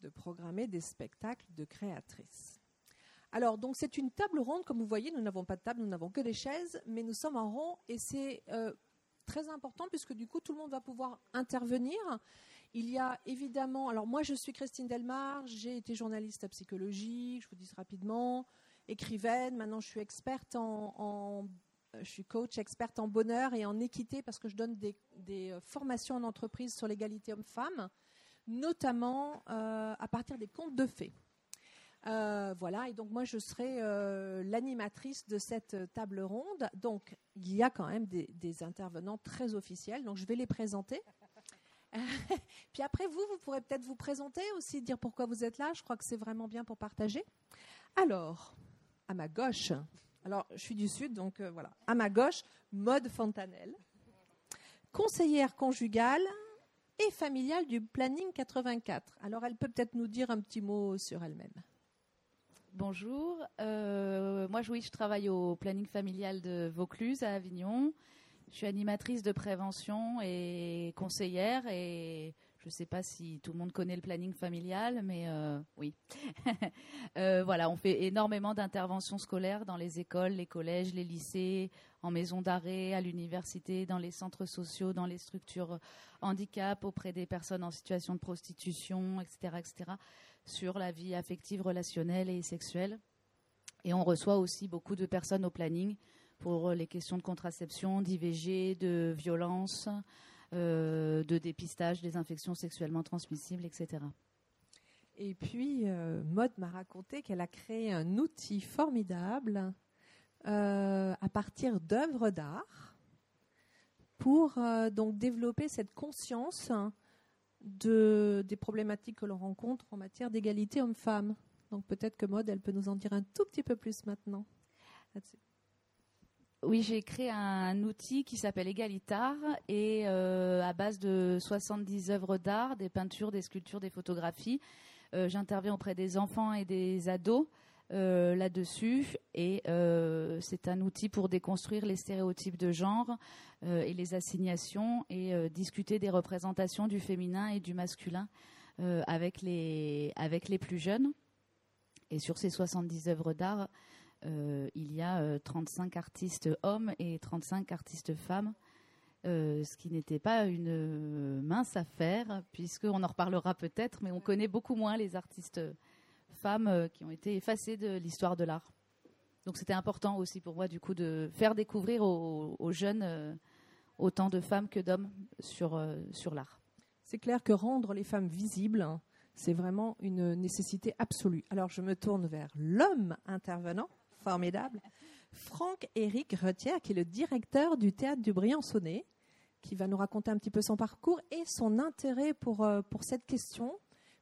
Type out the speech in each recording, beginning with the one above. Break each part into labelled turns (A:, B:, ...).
A: de programmer des spectacles de créatrices. Alors, donc c'est une table ronde, comme vous voyez, nous n'avons pas de table, nous n'avons que des chaises, mais nous sommes en rond et c'est euh, très important puisque du coup tout le monde va pouvoir intervenir. Il y a évidemment, alors moi je suis Christine Delmar, j'ai été journaliste à psychologie, je vous dis rapidement, écrivaine, maintenant je suis experte en, je suis coach experte en bonheur et en équité parce que je donne des, euh, formations en entreprise sur l'égalité homme-femme, notamment euh, à partir des contes de fées. Euh, voilà, et donc moi je serai euh, l'animatrice de cette table ronde. Donc il y a quand même des, intervenants très officiels, donc je vais les présenter. Puis après vous, vous pourrez peut-être vous présenter aussi, dire pourquoi vous êtes là. Je crois que c'est vraiment bien pour partager. Alors, à ma gauche, alors je suis du Sud, donc voilà, à ma gauche, Maude Fontanelle, conseillère conjugale et familiale du Planning 84. Alors elle peut peut-être nous dire un petit mot sur elle-même.
B: Bonjour. Euh, moi, je travaille au planning familial de Vaucluse à Avignon. Je suis animatrice de prévention et conseillère et je ne sais pas si tout le monde connaît le planning familial, mais euh, oui. Euh, voilà, on fait énormément d'interventions scolaires dans les écoles, les collèges, les lycées, en maison d'arrêt, à l'université, dans les centres sociaux, dans les structures handicap, auprès des personnes en situation de prostitution, etc., etc sur la vie affective, relationnelle et sexuelle. Et on reçoit aussi beaucoup de personnes au planning pour les questions de contraception, d'IVG, de violence, de dépistage des infections sexuellement transmissibles, etc.
A: Et puis, euh, Maud m'a raconté qu'elle a créé un outil formidable euh, à partir d'œuvres d'art pour donc développer cette conscience de, des problématiques que l'on rencontre en matière d'égalité homme-femme. Donc peut-être que Maud, elle peut nous en dire un tout petit peu plus maintenant
B: Oui, j'ai créé un outil qui s'appelle Égalitar et euh, à base de 70 œuvres d'art, des peintures, des sculptures, des photographies. Euh, j'interviens auprès des enfants et des ados euh, là-dessus et c'est un outil pour déconstruire les stéréotypes de genre et les assignations et discuter des représentations du féminin et du masculin avec les plus jeunes. Et sur ces 70 œuvres d'art, il y a 35 artistes hommes et 35 artistes femmes. ce qui n'était pas une mince affaire, puisqu'on en reparlera peut-être, mais on connaît beaucoup moins les artistes femmes euh, qui ont été effacées de l'histoire de l'art. Donc c'était important aussi pour moi du coup de faire découvrir aux, jeunes euh, autant de femmes que d'hommes sur, euh, sur l'art.
A: C'est clair que rendre les femmes visibles, hein, c'est vraiment une nécessité absolue. Alors je me tourne vers l'homme intervenant, formidable, Franck-Éric Retière, qui est le directeur du théâtre du Briançonnet, qui va nous raconter un petit peu son parcours et son intérêt pour, pour cette question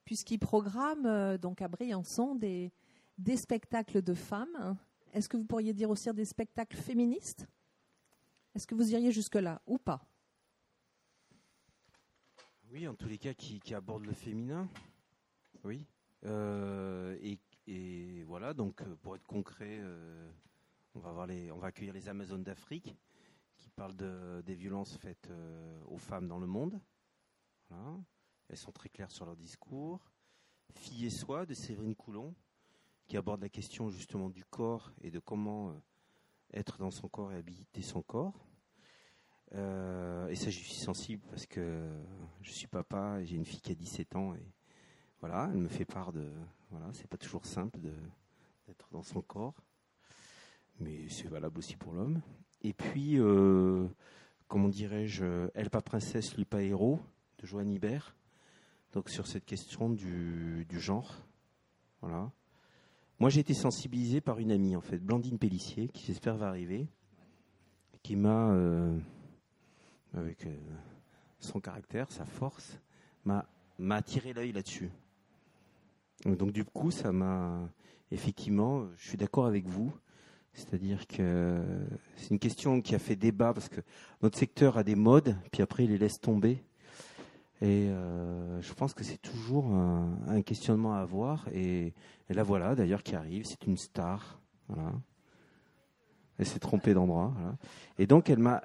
A: puisqu'il programme euh, donc à Briançon des, des spectacles de femmes. Est-ce que vous pourriez dire aussi des spectacles féministes? Est-ce que vous iriez jusque-là ou pas?
C: Oui, en tous les cas, qui, abordent le féminin. Oui. Euh, voilà, donc euh, pour être concret, on, va les, on va accueillir les Amazones d'Afrique qui parlent de, des violences faites aux femmes dans le monde. Voilà. Elles sont très claires sur leur discours. Fille et soi de Séverine Coulon, qui aborde la question justement du corps et de comment euh, être dans son corps et habiter son corps. Euh, et ça, je suis sensible parce que je suis papa et j'ai une fille qui a 17 ans et voilà, elle me fait part de. Voilà, c'est pas toujours simple d'être dans son corps, mais c'est valable aussi pour l'homme. Et puis, euh, comment dirais-je, Elle pas princesse, lui pas héros, de Joanne Hibert, donc sur cette question du, genre. Voilà. Moi, j'ai été sensibilisé par une amie, en fait, Blandine Pellissier, qui j'espère va arriver, qui m'a, euh, avec euh, son caractère, sa force, m'a attiré l'œil là-dessus. Donc du coup, ça m'a effectivement, je suis d'accord avec vous. C'est-à-dire que c'est une question qui a fait débat parce que notre secteur a des modes, puis après il les laisse tomber. Et euh, je pense que c'est toujours un, questionnement à avoir. Et, la voilà, d'ailleurs, qui arrive. C'est une star. Elle s'est trompée d'endroit. Et donc, elle m'a,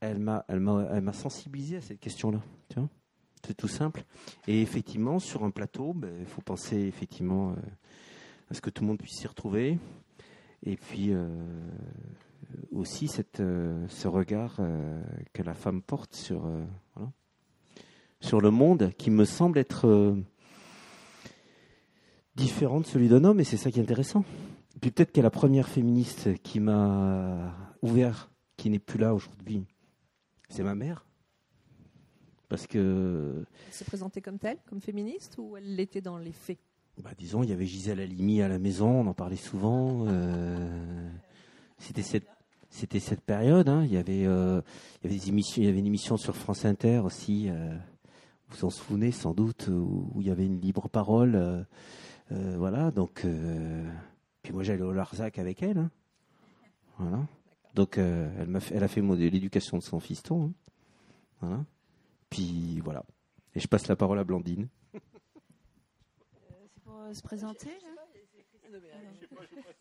C: elle m'a, elle m'a, sensibilisé à cette question-là. C'est tout simple. Et effectivement, sur un plateau, ben, il faut penser effectivement euh, à ce que tout le monde puisse s'y retrouver. Et puis euh, aussi cette, euh, ce regard que la femme porte sur, sur le monde, qui me semble être différent de celui d'un homme, et c'est ça qui est intéressant. Et puis peut-être qu'elle la première féministe qui m'a ouvert, qui n'est plus là aujourd'hui, c'est ma mère. Parce que
A: Elle se présentait comme telle, comme féministe, ou elle l'était dans les faits?
C: Bah, disons, il y avait Gisèle Halimi à la maison, on en parlait souvent. euh, c'était cette, c'était cette période. hein. Il y avait, euh, il y avait des émissions, il y avait une émission sur France Inter aussi. euh, vous vous en souvenez sans doute où, où il y avait une libre parole. euh, voilà. Donc, puis moi j'allais au Larzac avec elle. hein. Voilà. Donc, elle m'a, fait- elle a fait l'éducation de son fiston. hein. Voilà. Puis voilà. Et je passe la parole à Blandine.
D: C'est pour euh, se présenter là?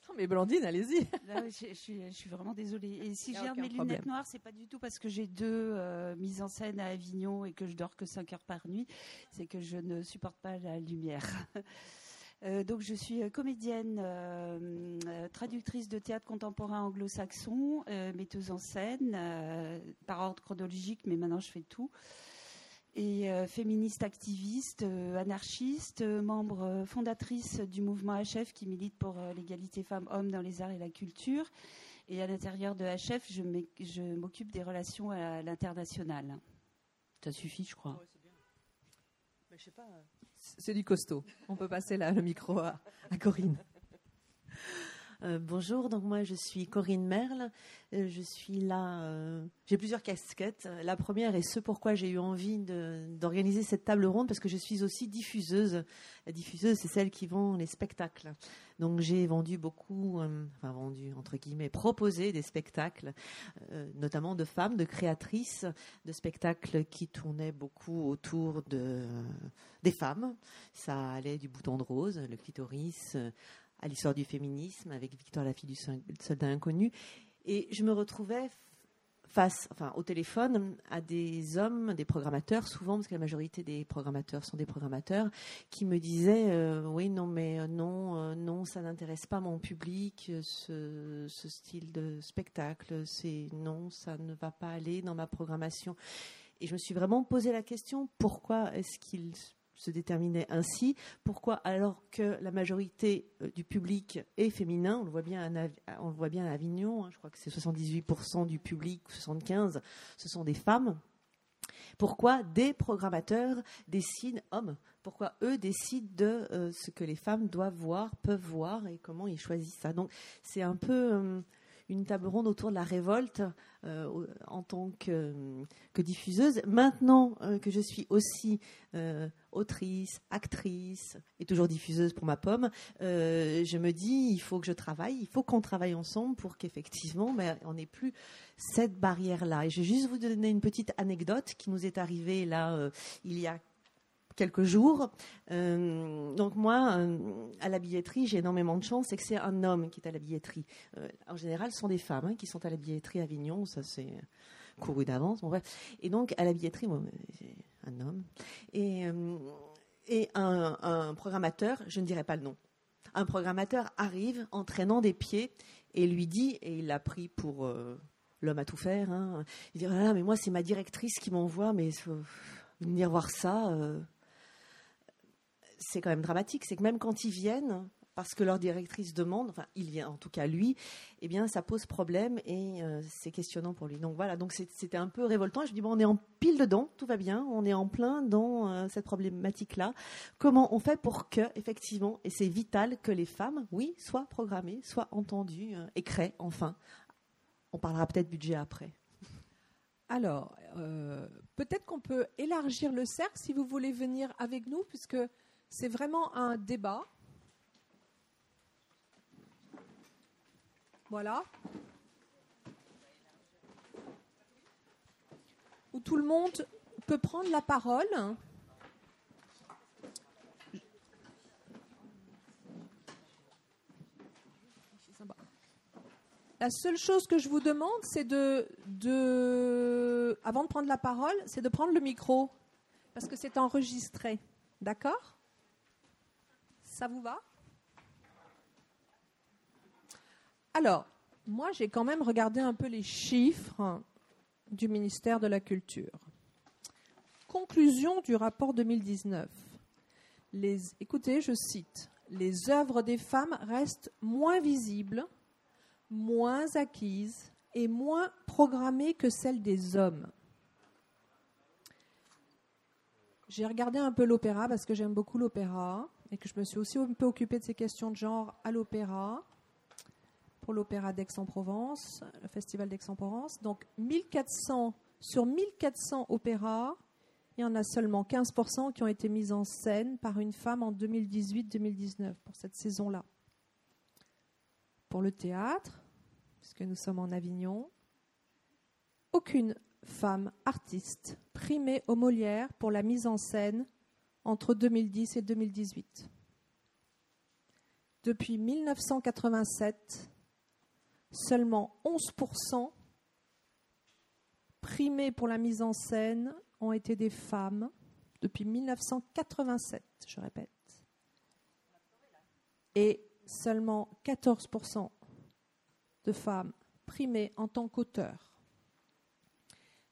A: Non, mais Blandine, allez-y.
D: Je, je suis, je suis vraiment désolée. Et si
A: aucun
D: mes
A: problème.
D: lunettes noires, c'est pas du tout parce que j'ai deux euh, mises en scène à Avignon et que je dors que 5 heures par nuit. C'est que je ne supporte pas la lumière. Euh, donc je suis comédienne, euh, traductrice de théâtre contemporain anglo-saxon, euh, metteuse en scène euh, par ordre chronologique, mais maintenant je fais tout. Et euh, féministe activiste, euh, anarchiste, euh, membre euh, fondatrice du mouvement HF qui milite pour euh, l'égalité femmes-hommes dans les arts et la culture. Et à l'intérieur de HF, je je m'occupe des relations à l'international. Ça suffit, je crois.
A: C'est du costaud. On peut passer là, le micro à, à Corinne.
E: Euh, bonjour, donc moi je suis Corinne Merle. Euh, je suis là, euh, j'ai plusieurs casquettes. La première est ce pourquoi j'ai eu envie d'organiser cette table ronde parce que je suis aussi diffuseuse. La diffuseuse, c'est celle qui vend les spectacles. Donc j'ai vendu beaucoup, enfin vendu entre guillemets, proposé des spectacles, notamment de femmes, de créatrices, de spectacles qui tournaient beaucoup autour de, des femmes. Ça allait du bouton de rose, le clitoris. À l'histoire du féminisme avec Victoire la fille du sol- soldat inconnu. Et je me retrouvais face enfin au téléphone à des hommes des programmateurs souvent parce que la majorité des programmateurs sont des programmateurs qui me disaient euh, oui non mais euh, non euh, non ça n'intéresse pas mon public ce, ce style de spectacle c'est non ça ne va pas aller dans ma programmation. Et je me suis vraiment posé la question pourquoi est-ce qu'ils se déterminaient ainsi pourquoi alors que la majorité euh, du public est féminin, on le voit bien à, Avignon, hein, je crois que c'est 78% du public, 75, ce sont des femmes. Pourquoi des programmateurs décident, hommes, pourquoi eux décident de euh, ce que les femmes doivent voir, peuvent voir et comment ils choisissent ça? Donc c'est un peu euh, une table ronde autour de la révolte euh, en tant que, que diffuseuse. Maintenant euh, que je suis aussi euh, autrice, actrice et toujours diffuseuse pour ma pomme, je me dis il faut que je travaille, il faut qu'on travaille ensemble pour qu'effectivement on n'ait plus cette barrière-là. Et je vais juste vous donner une petite anecdote qui nous est arrivée là il y a quelques jours. Euh, donc moi, euh, à la billetterie, j'ai énormément de chance, c'est que c'est un homme qui est à la billetterie. Euh, en général, ce sont des femmes hein, qui sont à la billetterie à Avignon, ça c'est couru d'avance. Et donc à la billetterie, un homme et, un, programmateur, je ne dirai pas le nom. Un programmateur arrive en traînant des pieds et lui dit, et il l'a pris pour l'homme à tout faire, hein, il dit, ah, mais moi c'est ma directrice qui m'envoie, mais venir voir ça. C'est quand même dramatique. C'est que même quand ils viennent, parce que leur directrice demande, enfin, il vient en tout cas lui, eh bien, ça pose problème et euh, c'est questionnant pour lui. Donc voilà, donc c'était un peu révoltant. Je me dis, bon, on est en pile dedans, tout va bien, on est en plein dans euh, cette problématique-là. Comment on fait pour que, effectivement, et c'est vital que les femmes, oui, soient programmées, soient entendues euh, et créent, enfin. On parlera peut-être budget après.
A: Alors, euh, peut-être qu'on peut élargir le cercle si vous voulez venir avec nous, puisque c'est vraiment un débat. Voilà. Où tout le monde peut prendre la parole. La seule chose que je vous demande, c'est de, avant de prendre la parole, c'est de prendre le micro. parce que c'est enregistré. D'accord? Ça vous va? Alors, moi, j'ai quand même regardé un peu les chiffres du ministère de la Culture. Conclusion du rapport 2019. Les, écoutez, je cite, les œuvres des femmes restent moins visibles, moins acquises et moins programmées que celles des hommes. J'ai regardé un peu l'opéra parce que j'aime beaucoup l'opéra et que je me suis aussi un peu occupée de ces questions de genre à l'opéra pour l'opéra d'Aix-en-Provence, le festival d'Aix-en-Provence. Donc 1400 sur 1400 opéras, il y en a seulement 15% qui ont été mis en scène par une femme en 2018-2019 pour cette saison-là. Pour le théâtre, puisque nous sommes en Avignon, aucune femme artiste primée au Molière pour la mise en scène entre 2010 et 2018. Depuis 1987, seulement 11% primés pour la mise en scène ont été des femmes depuis 1987, je répète. Et seulement 14% de femmes primées en tant qu'auteurs.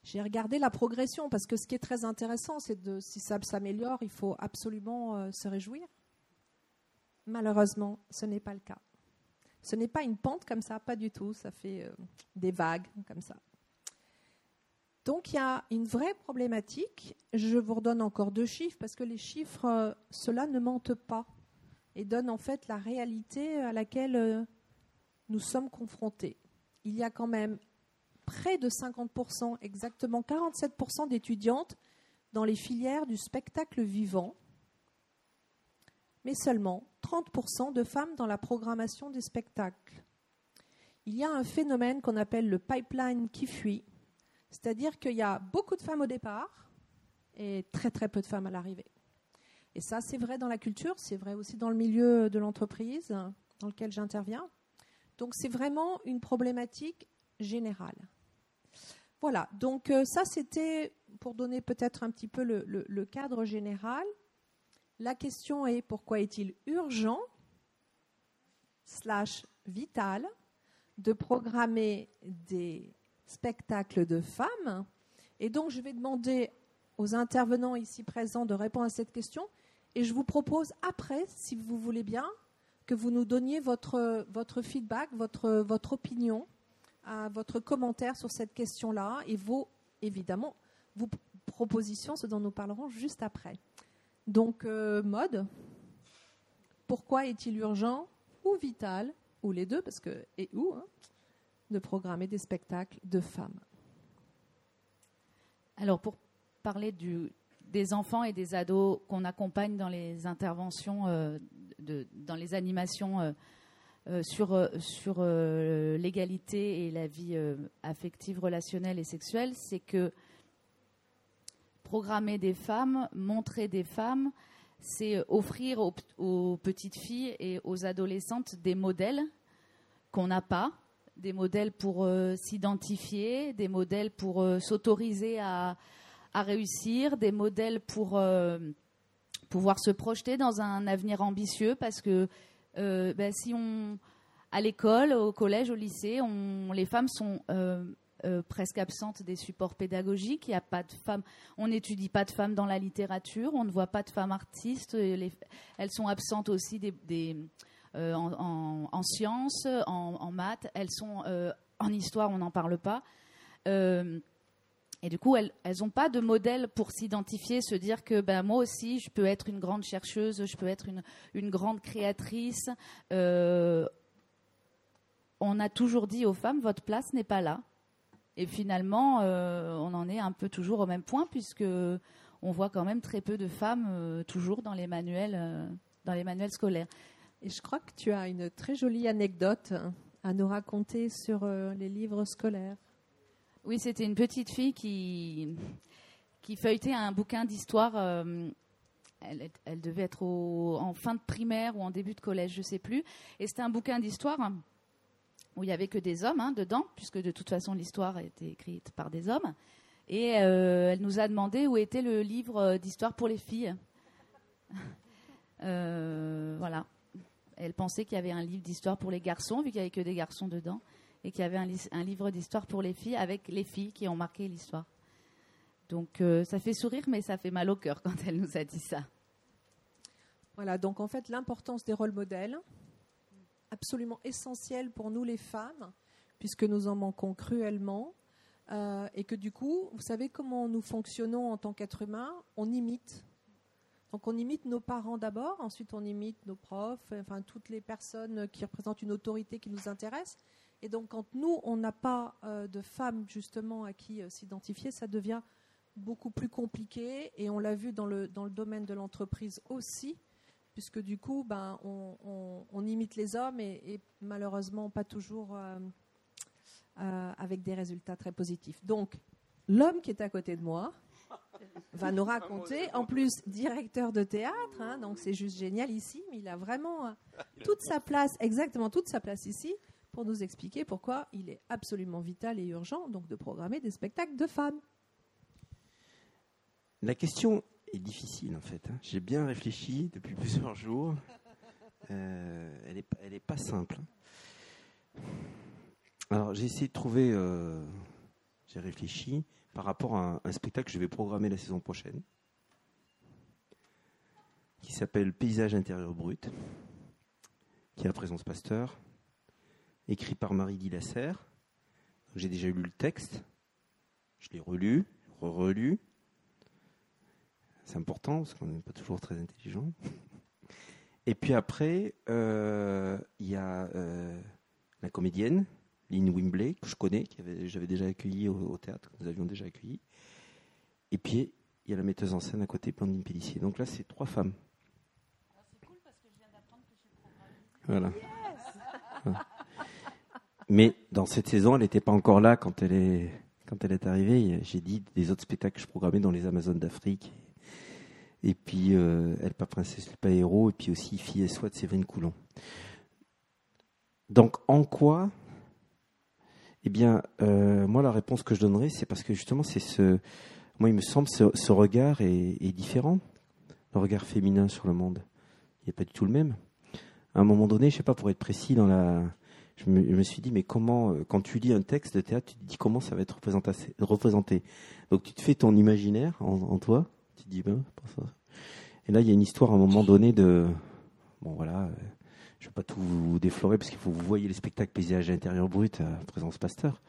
A: J'ai regardé la progression parce que ce qui est très intéressant, c'est de si ça s'améliore, il faut absolument euh, se réjouir. Malheureusement, ce n'est pas le cas. Ce n'est pas une pente comme ça, pas du tout. Ça fait euh, des vagues comme ça. Donc il y a une vraie problématique. Je vous redonne encore deux chiffres parce que les chiffres, euh, cela ne mentent pas et donnent en fait la réalité à laquelle nous sommes confrontés. Il y a quand même près de 50%, exactement 47% d'étudiantes dans les filières du spectacle vivant, mais seulement 30% de femmes dans la programmation des spectacles. Il y a un phénomène qu'on appelle le pipeline qui fuit, c'est-à-dire qu'il y a beaucoup de femmes au départ et très très peu de femmes à l'arrivée. Et ça, c'est vrai dans la culture, c'est vrai aussi dans le milieu de l'entreprise dans lequel j'interviens. Donc c'est vraiment une problématique générale. Voilà, donc euh, ça c'était pour donner peut-être un petit peu le cadre général. La question est pourquoi est-il urgent slash vital de programmer des spectacles de femmes? Et donc je vais demander aux intervenants ici présents de répondre à cette question et je vous propose après, si vous voulez bien, que vous nous donniez votre, votre feedback, votre, votre opinion, votre commentaire sur cette question-là et vos, évidemment, vos propositions, ce dont nous parlerons juste après. Donc, euh, mode, pourquoi est-il urgent ou vital, ou les deux, parce que, et où, hein, de programmer des spectacles de femmes?
B: Alors, pour parler des enfants et des ados qu'on accompagne dans les interventions, euh, dans les animations euh, sur, sur l'égalité et la vie affective, relationnelle et sexuelle, c'est que programmer des femmes, montrer des femmes, c'est offrir aux, petites filles et aux adolescentes des modèles qu'on n'a pas, des modèles pour euh, s'identifier, des modèles pour euh, s'autoriser à, réussir, des modèles pour euh, pouvoir se projeter dans un avenir ambitieux, parce que ben, si on à l'école, au collège, au lycée, les femmes sont euh, presque absente des supports pédagogiques. Il y a pas de femmes. On n'étudie pas de femmes dans la littérature. On ne voit pas de femmes artistes. elles sont absentes aussi euh, en, sciences, en, maths. Elles sont euh, en histoire. On n'en parle pas. Et du coup, elles n'ont pas de modèle pour s'identifier, se dire que ben, moi aussi, je peux être une grande chercheuse, je peux être une, grande créatrice. on a toujours dit aux femmes, votre place n'est pas là. Et finalement, euh, on en est un peu toujours au même point puisque on voit quand même très peu de femmes euh, toujours dans les manuels, euh, dans les manuels scolaires.
A: Et je crois que tu as une très jolie anecdote à nous raconter sur les livres scolaires.
B: Oui, c'était une petite fille qui qui feuilletait un bouquin d'histoire. Elle, elle, devait être en fin de primaire ou en début de collège, je ne sais plus. Et c'était un bouquin d'histoire où il n'y avait que des hommes hein, dedans, puisque de toute façon l'histoire été écrite par des hommes. Et elle nous a demandé où était le livre d'histoire pour les filles. voilà. Elle pensait qu'il y avait un livre d'histoire pour les garçons, vu qu'il n'y avait que des garçons dedans, et qu'il y avait un, livre d'histoire pour les filles avec les filles qui ont marqué l'histoire. Donc ça fait sourire, mais ça fait mal au cœur quand elle nous a dit ça.
A: Voilà, donc en fait l'importance des rôles modèles, absolument essentiel pour nous les femmes, puisque nous en manquons cruellement, euh, et que du coup, vous savez comment nous fonctionnons en tant qu'être humain On imite. Donc on imite nos parents d'abord, ensuite on imite nos profs, enfin toutes les personnes qui représentent une autorité qui nous intéresse. Et donc quand nous, on n'a pas euh, de femmes justement à qui euh, s'identifier, ça devient beaucoup plus compliqué. Et on l'a vu dans le, dans le domaine de l'entreprise aussi puisque du coup, ben, on, imite les hommes et, malheureusement pas toujours euh, avec des résultats très positifs. Donc, l'homme qui est à côté de moi va nous raconter, en plus directeur de théâtre, hein, donc c'est juste génial ici, mais il a vraiment toute sa place, exactement toute sa place ici, pour nous expliquer pourquoi il est absolument vital et urgent donc de programmer des spectacles de femmes.
C: La question est difficile en fait. Hein. J'ai bien réfléchi depuis plusieurs jours. Euh, elle n'est est pas simple. Hein. Alors j'ai essayé de trouver, euh, j'ai réfléchi par rapport à un, spectacle que je vais programmer la saison prochaine, qui s'appelle Paysage intérieur brut, qui est la présence Pasteur, écrit par Marie Dilasser. J'ai déjà lu le texte, je l'ai relu, re-relu, c'est important parce qu'on n'est pas toujours très intelligent. Et puis après, euh, il y a euh, la comédienne, Lynn Wimbley, que je connais, que j'avais déjà accueilli au, théâtre, que nous avions déjà accueilli. Et puis, il y a la metteuse en scène à côté, Blandine Pellissier. Donc là, c'est trois femmes. c'est cool parce que je viens d'apprendre que je suis Voilà. Mais dans cette saison, elle n'était pas encore là quand elle est, quand elle est arrivée. J'ai dit des autres spectacles que je programmais dans les Amazones d'Afrique et puis euh, Elle pas princesse, pas héros, et puis aussi Fille et Soit de Séverine Coulon. Donc en quoi Eh bien, euh, moi la réponse que je donnerais, c'est parce que justement, c'est ce, moi il me semble, ce, ce regard est, différent, le regard féminin sur le monde. Il n'est pas du tout le même. À un moment donné, je sais pas, pour être précis dans la, je me, suis dit, mais comment, euh, quand tu lis un texte de théâtre, tu te dis comment ça va être représenté. Donc tu te fais ton imaginaire en, toi, tu dis, ben, Et là, il y a une histoire à un moment donné de. Bon, voilà. Euh, je ne vais pas tout vous déflorer parce qu'il faut que vous voyez les spectacles paysage intérieur brut à présence Pasteur.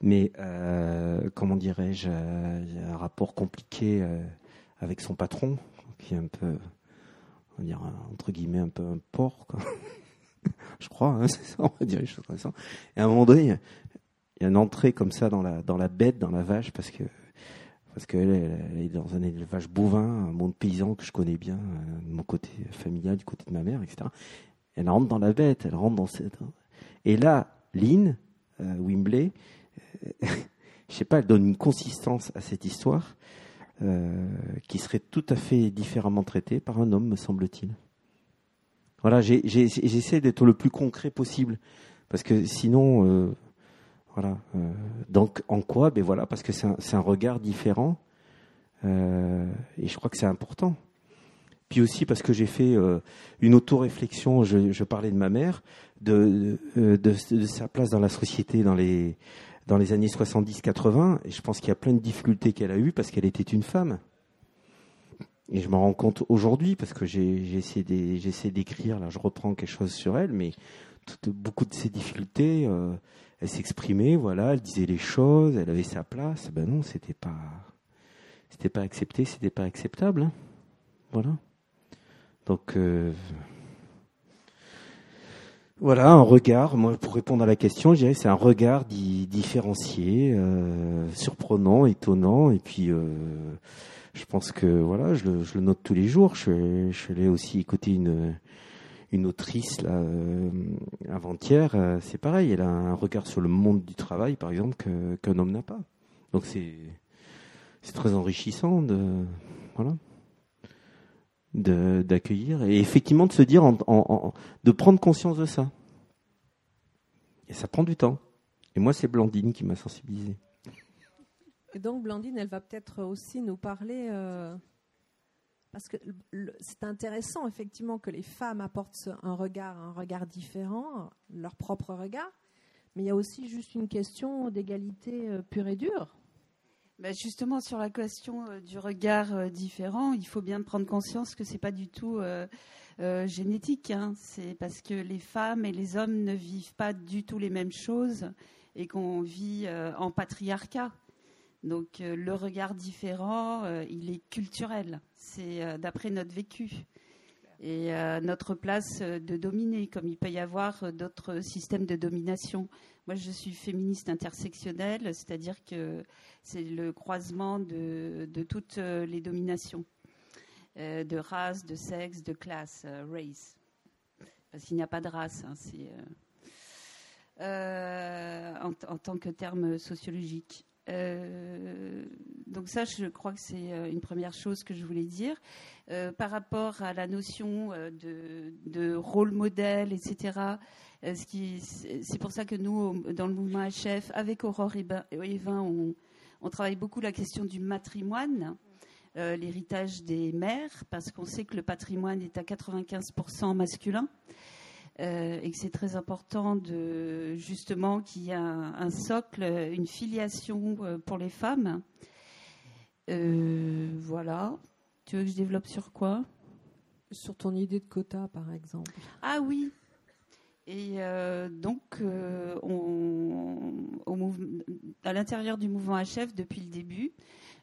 C: Mais, euh, comment dirais-je, euh, il y a un rapport compliqué avec son patron, qui est un peu, on va dire, entre guillemets, un peu un porc, quoi. je crois, hein, c'est ça, on va dire les choses comme ça. Et à un moment donné, il y a une entrée comme ça dans la, bête, dans la vache, parce que parce qu'elle elle est dans un élevage bovin, un monde paysan que je connais bien, euh, de mon côté familial, du côté de ma mère, etc. Elle rentre dans la bête, elle rentre dans cette. Et là, Lynn, euh, Wimbley, euh, je sais pas, elle donne une consistance à cette histoire qui serait tout à fait différemment traitée par un homme, me semble-t-il. Voilà, j'essaie d'être le plus concret possible, parce que sinon, voilà. Euh, donc en quoi? Ben voilà, parce que c'est un, regard différent euh, et je crois que c'est important. Puis aussi parce que j'ai fait euh, une auto-réflexion, je, parlais de ma mère, de, sa place dans la société dans les, dans les années 70-80, et je pense qu'il y a plein de difficultés qu'elle a eues parce qu'elle était une femme. Et je m'en rends compte aujourd'hui parce que j'ai essayé d'écrire, là je reprends quelque chose sur elle, mais beaucoup de ces difficultés, euh, elle s'exprimait, voilà, elle disait les choses, elle avait sa place. Ben non, c'était pas, pas accepté, c'était pas acceptable, hein. voilà. Donc euh, voilà un regard. Moi, pour répondre à la question, je dirais c'est un regard différencié, euh, surprenant, étonnant, et puis. Je pense que voilà, je le, je le, note tous les jours. Je, je aussi écouter une, une autrice là euh, avant-hier, euh, c'est pareil, elle a un regard sur le monde du travail, par exemple, qu'un homme n'a pas. Donc c'est c'est très enrichissant de voilà d'accueillir et effectivement de se dire en, de prendre conscience de ça. Et ça prend du temps. Et moi, c'est Blandine qui m'a sensibilisé.
A: Donc, Blandine, elle va peut-être aussi nous parler, euh, parce que c'est intéressant effectivement que les femmes apportent un regard, un regard différent, leur propre regard, mais il y a aussi juste une question d'égalité euh, pure et dure.
D: Bah, justement, sur la question euh, du regard différent, il faut bien prendre conscience que c'est pas du tout génétique. Hein. C'est parce que les femmes et les hommes ne vivent pas du tout les mêmes choses et qu'on vit en patriarcat. Donc euh, le regard différent, euh, il est culturel. C'est euh, d'après notre vécu et notre place de dominer, comme il peut y avoir d'autres systèmes de domination. Moi, je suis féministe intersectionnelle, c'est-à-dire que c'est le croisement de, toutes les dominations, de race, de sexe, de classe, race. Parce qu'il n'y a pas de race, hein, en, tant que terme sociologique. Euh, donc ça, je crois que c'est euh, une première chose que je voulais dire. Euh, par rapport à la notion de, rôle modèle, etc., c'est pour ça que nous, dans le mouvement HF, avec Aurore et Evin, on, travaille beaucoup la question du matrimoine. l'héritage des mères, parce qu'on sait que le patrimoine est à 95% masculin. Euh, et que c'est très important de justement qu'il y ait un, socle, une filiation euh, pour les femmes. Euh, voilà. Tu veux que je développe sur quoi?
A: Sur ton idée de quota, par exemple.
D: Ah oui. Et donc, on, à l'intérieur du mouvement HF, depuis le début,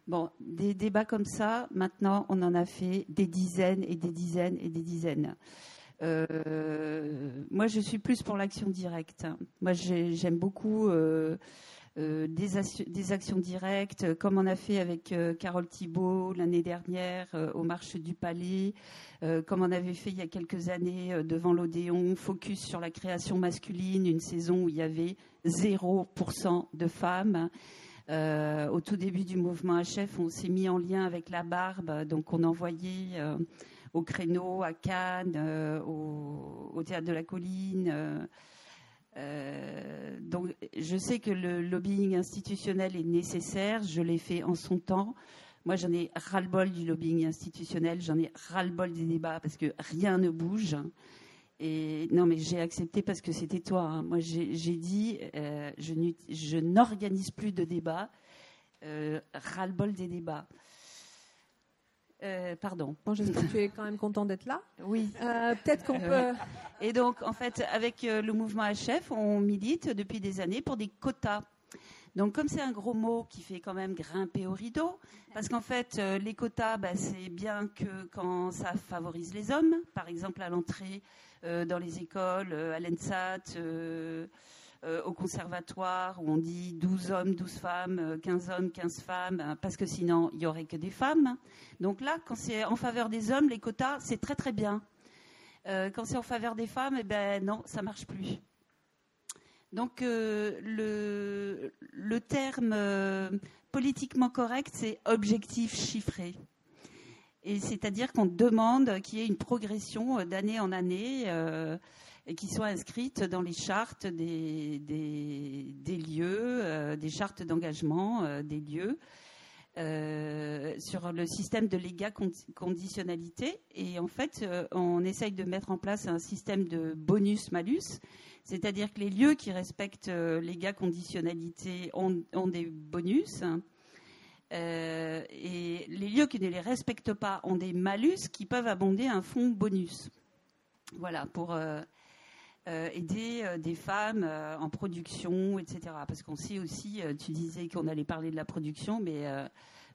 D: bon, des débats comme ça, maintenant, on en a fait des dizaines et des dizaines et des dizaines. Euh, moi, je suis plus pour l'action directe. Moi, j'aime beaucoup euh, euh, des, actions directes, comme on a fait avec Carole Thibault l'année dernière aux Marches du Palais, comme on avait fait il y a quelques années devant l'Odéon, focus sur la création masculine, une saison où il y avait 0% de femmes. au tout début du mouvement HF, on s'est mis en lien avec la barbe, donc on envoyait au créneau, à Cannes, euh, au, théâtre de la Colline. Euh, euh, donc, je sais que le lobbying institutionnel est nécessaire. Je l'ai fait en son temps. Moi, j'en ai ras-le-bol du lobbying institutionnel. J'en ai ras-le-bol des débats parce que rien ne bouge. Et non, mais j'ai accepté parce que c'était toi. Hein. Moi, j'ai dit, je n'organise plus de débats. ras-le-bol des débats. Euh, pardon.
A: Bon, j'espère que tu es quand même content d'être là.
D: Oui.
A: Euh, peut-être qu'on peut.
D: Et donc, en fait, avec euh, le mouvement HF, on milite depuis des années pour des quotas. Donc, comme c'est un gros mot qui fait quand même grimper au rideau, parce qu'en fait, les quotas, bah, c'est bien que quand ça favorise les hommes, par exemple à l'entrée dans les écoles, à l'ENSAT euh, au conservatoire où on dit 12 hommes, 12 femmes, 15 euh, hommes, 15 femmes, euh, parce que sinon il n'y aurait que des femmes. Donc là, quand c'est en faveur des hommes, les quotas, c'est très très bien. quand c'est en faveur des femmes, eh ben non, ça marche plus. Donc le, le, terme politiquement correct, c'est objectif chiffré. Et c'est-à-dire qu'on demande qu'il y ait une progression d'année en année qui soient inscrites dans les chartes des, lieux, euh, des chartes d'engagement euh, des lieux. Euh, sur le système de léga conditionnalité et en fait on essaye de mettre en place un système de bonus-malus, c'est-à-dire que les lieux qui respectent léga conditionnalité ont, des bonus et les lieux qui ne les respectent pas ont des malus qui peuvent abonder un fonds bonus. Voilà, pour aider euh, des femmes euh, en production, etc. Parce qu'on sait aussi, tu disais qu'on allait parler de la production, mais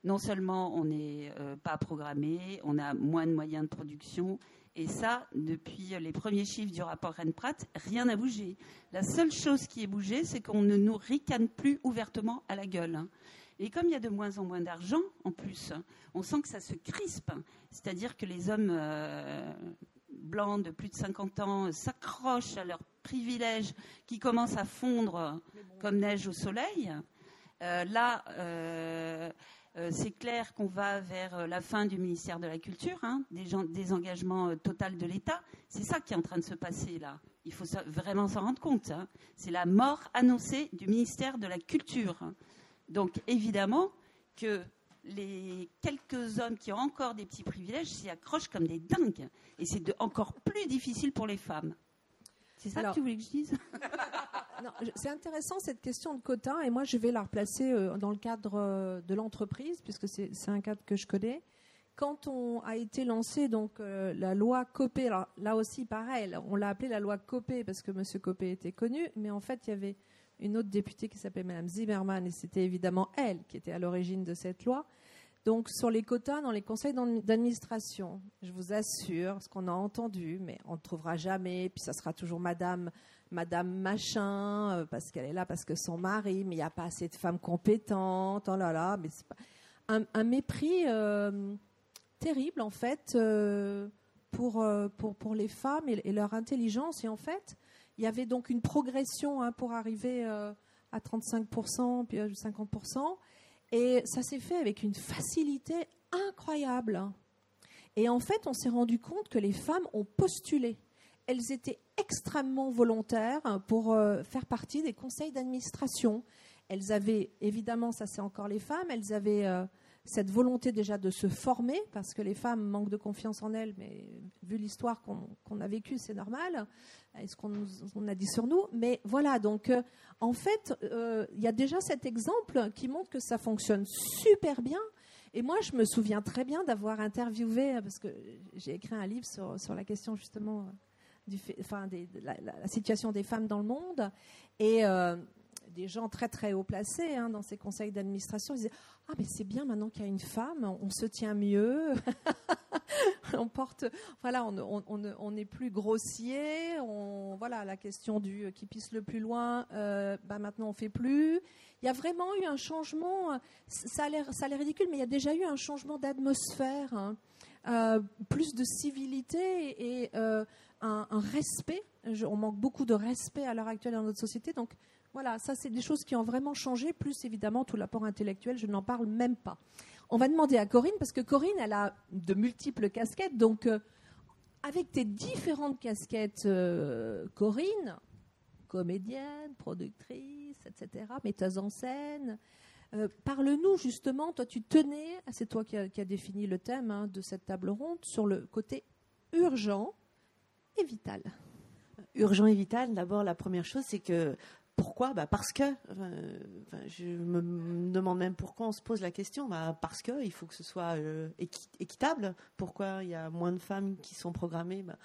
D: non seulement on n'est pas programmé, on a moins de moyens de production, et ça, depuis les premiers chiffres du rapport Renprat, rien n'a bougé. La seule chose qui est bougé, c'est qu'on ne nous ricane plus ouvertement à la gueule. Hein. Et comme il y a de moins en moins d'argent, en plus, on sent que ça se crispe. C'est-à-dire que les hommes blancs de plus de 50 ans s'accrochent à leurs privilèges qui commencent à fondre comme neige au soleil. Euh, là, euh, euh, c'est clair qu'on va vers la fin du ministère de la Culture, hein, des, engagements total de l'État. C'est ça qui est en train de se passer là. Il faut vraiment s'en rendre compte. Hein. C'est la mort annoncée du ministère de la Culture. Donc évidemment, que les quelques hommes qui ont encore des petits privilèges s'y accrochent comme des dingues. Et c'est encore plus difficile pour les femmes. C'est ça
A: Alors-
D: que tu voulais que je dise?
A: C'est intéressant cette question de quota et moi je vais la replacer euh, dans le cadre euh, de l'entreprise puisque c'est un cadre que je connais. Quand on a été lancé donc euh, la loi Copé, là aussi pareil, on l'a appelée la loi Copé parce que Monsieur Copé était connu, mais en fait il y avait une autre députée qui s'appelait Madame Zimmermann et c'était évidemment elle qui était à l'origine de cette loi. Donc sur les quotas dans les conseils d'admi- d'administration, je vous assure, ce qu'on a entendu, mais on ne trouvera jamais, puis ça sera toujours Madame Madame Machin, euh, parce qu'elle est là, parce que son mari, mais il n'y a pas assez de femmes compétentes, oh là là, mais c'est pas... un, mépris euh, terrible en fait euh, pour, pour, pour les femmes et, et leur intelligence. Et en fait, il y avait donc une progression hein, pour arriver euh, à 35%, puis à 50%. Et ça s'est fait avec une facilité incroyable. Et en fait, on s'est rendu compte que les femmes ont postulé. Elles étaient extrêmement volontaires pour euh, faire partie des conseils d'administration. Elles avaient, évidemment, ça c'est encore les femmes, elles avaient euh, cette volonté déjà de se former, parce que les femmes manquent de confiance en elles, mais vu l'histoire qu'on a vécue, c'est normal, et ce qu'on a dit sur nous. Mais voilà, donc euh, en fait, euh, il y a déjà cet exemple qui montre que ça fonctionne super bien. Et moi, je me souviens très bien d'avoir interviewé, euh, parce que j'ai écrit un livre sur, sur la question justement du enfin, la, situation des femmes dans le monde. Et des gens très très haut placés hein, dans ces conseils d'administration disaient Ah, mais c'est bien maintenant qu'il y a une femme, on se tient mieux, on porte, voilà, on on- plus grossier, on, voilà, la question du euh, qui pisse le plus loin, euh, bah, maintenant on fait plus. Il y a vraiment eu un changement, euh, ça a l'air ridicule, mais il y a déjà eu un changement d'atmosphère, hein. Plus de civilité et un, respect. On manque beaucoup de respect à l'heure actuelle dans notre société, donc voilà, ça c'est des choses qui ont vraiment changé, plus évidemment tout l'apport intellectuel, je n'en parle même pas. On va demander à Corinne, parce que Corinne, elle a de multiples casquettes, donc euh, avec tes différentes casquettes, euh, Corinne, comédienne, productrice, etc., metteuse en scène, euh, parle-nous justement, toi tu tenais, ah, c'est toi qui as a défini le thème hein, de cette table ronde, sur le côté urgent et vital.
E: urgent et vital, d'abord, la première chose, c'est que pourquoi? Bah Parce que, je me demande même pourquoi on se pose la question. Bah parce que il faut que ce soit euh, équi- équitable. Pourquoi il y a moins de femmes qui sont programmées? Bah,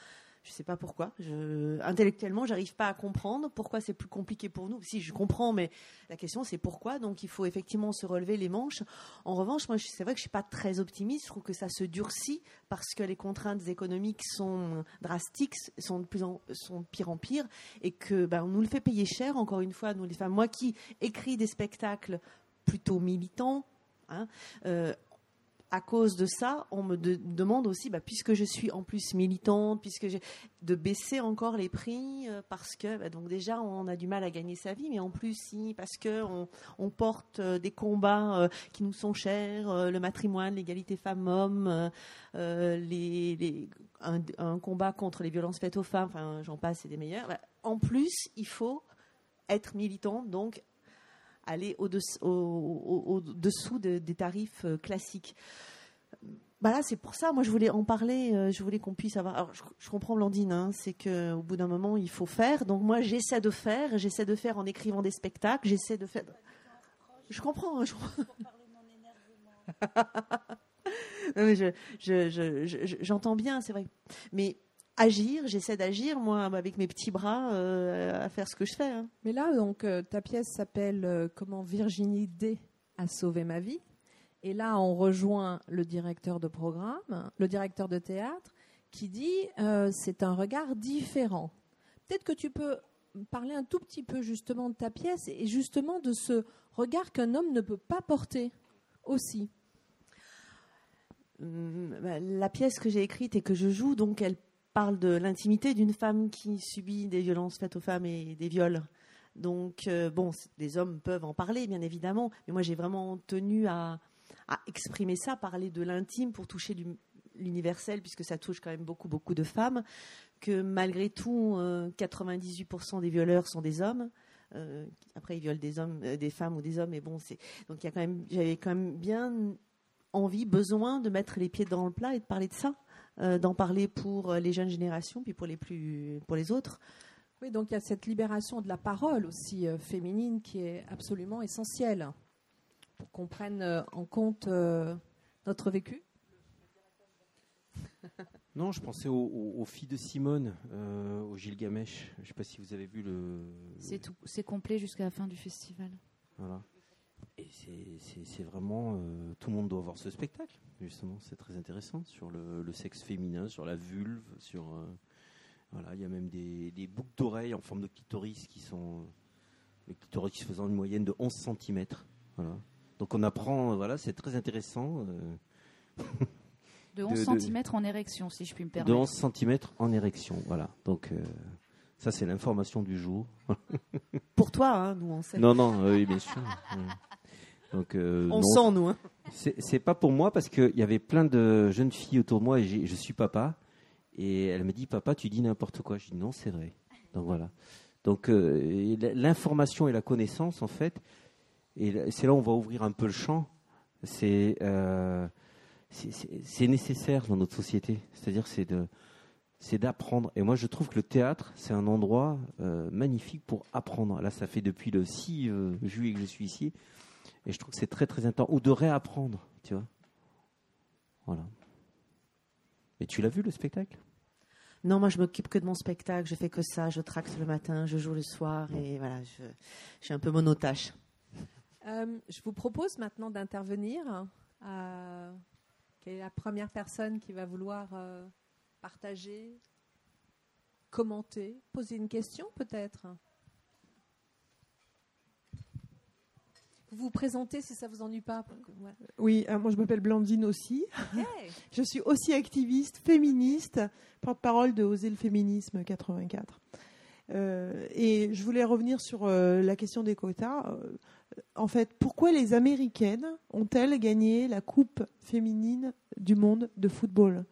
E: Je ne sais pas pourquoi. Je, intellectuellement, j'arrive pas à comprendre pourquoi c'est plus compliqué pour nous. Si je comprends, mais la question c'est pourquoi. Donc il faut effectivement se relever les manches. En revanche, moi, c'est vrai que je suis pas très optimiste. Je trouve que ça se durcit parce que les contraintes économiques sont drastiques, sont de plus en sont pire en pire, et que ben, on nous le fait payer cher. Encore une fois. Moi qui écris des spectacles plutôt militants. hein, euh, à cause de ça, on me de- demande aussi, bah, puisque je suis en plus militante, puisque de baisser encore les prix euh, parce que bah, donc déjà on a du mal à gagner sa vie, mais en plus si parce que on, porte euh, des combats euh, qui nous sont chers, le matrimoine, l'égalité femmes-hommes, un, combat contre les violences faites aux femmes, enfin j'en passe, c'est des meilleurs. Bah, en plus, il faut être militant, donc aller au-dessous au, au- au-dessous de- des tarifs euh, classiques. Bah là, c'est pour ça, moi je voulais en parler, euh, je voulais qu'on puisse avoir. Alors, je, comprends Blandine, hein, c'est que au bout d'un moment il faut faire. Donc moi j'essaie de faire, j'essaie de faire en écrivant des spectacles, j'essaie de faire. Je comprends. hein, je- j'entends bien, c'est vrai. Mais agir, j'essaie d'agir moi avec mes petits bras euh, à faire ce que je fais. hein.
A: Mais là, donc, euh, ta pièce s'appelle euh, Comment Virginie D a sauvé ma vie. Et là, on rejoint le directeur de programme, le directeur de théâtre, qui dit c'est un regard différent. Peut-être que tu peux parler un tout petit peu justement de ta pièce et justement de ce regard qu'un homme ne peut pas porter aussi.
E: Hum, bah, La pièce que j'ai écrite et que je joue, donc, elle parle de l'intimité d'une femme qui subit des violences faites aux femmes et des viols. Donc, euh, bon, les hommes peuvent en parler, bien évidemment, mais moi, j'ai vraiment tenu à, exprimer ça, parler de l'intime pour toucher l'universel, puisque ça touche quand même beaucoup, beaucoup de femmes, que malgré tout, euh, 98% des violeurs sont des hommes. Euh, après, ils violent des euh, femmes ou des hommes, mais bon, donc j'avais quand même bien envie, besoin de mettre les pieds dans le plat et de parler de ça, euh, d'en parler pour les jeunes générations, puis pour les plus, pour les autres.
A: Oui, donc il y a cette libération de la parole aussi féminine qui est absolument essentielle pour qu'on prenne en compte notre vécu.
C: Non, je pensais aux, filles de Simone, euh, au Gilgamesh. Je ne sais pas si vous avez vu le.
B: C'est tout, c'est complet jusqu'à la fin du festival.
C: Voilà. Et c'est vraiment euh, tout le monde doit voir ce spectacle. Justement, c'est très intéressant sur le, sexe féminin, sur la vulve, sur euh, voilà. Il y a même des, boucles d'oreilles en forme de clitoris qui sont le clitoris faisant une moyenne de 11 cm. Voilà. Donc on apprend, voilà, c'est très intéressant.
B: De 11 cm en érection, si je puis me permettre.
C: De 11 cm en érection, voilà. Donc, euh, ça, c'est l'information du jour.
E: Pour toi, hein, nous, on sait.
C: Non, non, oui, bien sûr. Donc,
E: euh, on sent, nous. Hein.
C: C'est pas pour moi parce qu'il y avait plein de jeunes filles autour de moi et je suis papa. Et elle me dit, papa, tu dis n'importe quoi. Je dis, non, c'est vrai. Donc, voilà. Donc, euh, l'information et la connaissance, en fait, et c'est là où on va ouvrir un peu le champ. C'est c'est nécessaire dans notre société. C'est-à-dire, c'est de c'est d'apprendre. Et moi, je trouve que le théâtre, c'est un endroit euh, magnifique pour apprendre. Là, ça fait depuis le 6 euh, juillet que je suis ici. Et je trouve que c'est très, très intense. Ou de réapprendre, tu vois. Voilà. Et tu l'as vu, le spectacle?
E: Non, moi, je m'occupe que de mon spectacle. Je fais que ça. Je tracte le matin, je joue le soir. Et voilà, je, je suis un peu monotache.
A: Euh, je vous propose maintenant d'intervenir. Quelle est la première personne qui va vouloir euh, partager, commenter, poser une question peut-être? Vous vous présentez si ça vous ennuie pas.
F: Oui, euh, moi je m'appelle Blandine aussi. je suis aussi activiste, féministe, porte-parole de Oser le féminisme 84. Euh, et je voulais revenir sur la question des quotas en fait, pourquoi les Américaines ont-elles gagné la Coupe féminine du monde de football?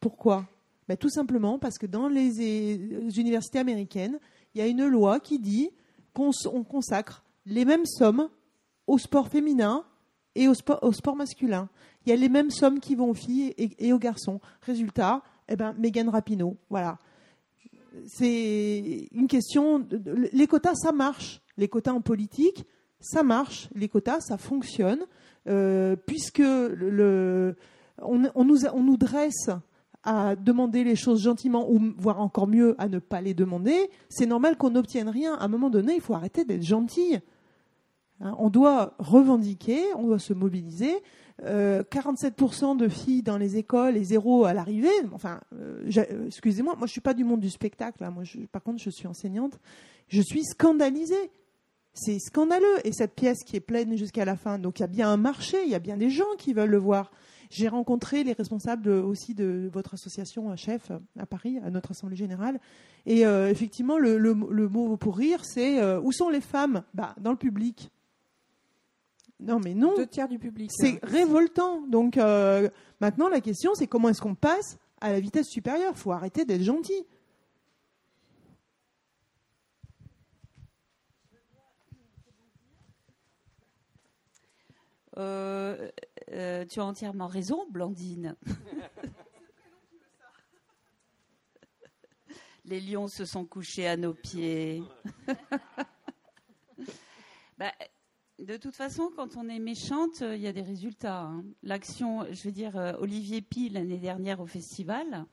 F: Pourquoi? Ben, Tout simplement parce que dans les, universités américaines, il y a une loi qui dit qu'on consacre les mêmes sommes au sport féminin et au sport, masculin. Il y a les mêmes sommes qui vont aux filles et, aux garçons. Résultat, eh ben, Megan Rapinoe. Voilà. C'est une question. les quotas, ça marche. Les quotas en politique, ça marche, les quotas, ça fonctionne, euh, puisque le, on, nous, on nous dresse à demander les choses gentiment, ou voire encore mieux, à ne pas les demander, c'est normal qu'on n'obtienne rien. À un moment donné, il faut arrêter d'être gentil. Hein, on doit revendiquer, on doit se mobiliser. 47% euh, de filles dans les écoles et zéro à l'arrivée. Enfin, euh, excusez-moi, moi je suis pas du monde du spectacle. Moi, par contre, je suis enseignante. Je suis scandalisée. C'est scandaleux. Et cette pièce qui est pleine jusqu'à la fin, donc il y a bien un marché, il y a bien des gens qui veulent le voir. J'ai rencontré les responsables aussi de votre association chef à Paris, à notre assemblée générale. Et euh, effectivement, le, mot pour rire, c'est euh, où sont les femmes? Bah, Dans le public. Non, mais non.
A: Deux tiers du public.
F: C'est hein. révoltant. Donc euh, maintenant, la question, c'est comment est-ce qu'on passe à la vitesse supérieure? Il faut arrêter d'être gentil.
D: Euh, euh, tu as entièrement raison, Blandine. Les lions se sont couchés à nos pieds. Bah, de toute façon, quand on est méchante, il y a des résultats. Hein. L'action, je veux dire, euh, Olivier Pi, l'année dernière au festival,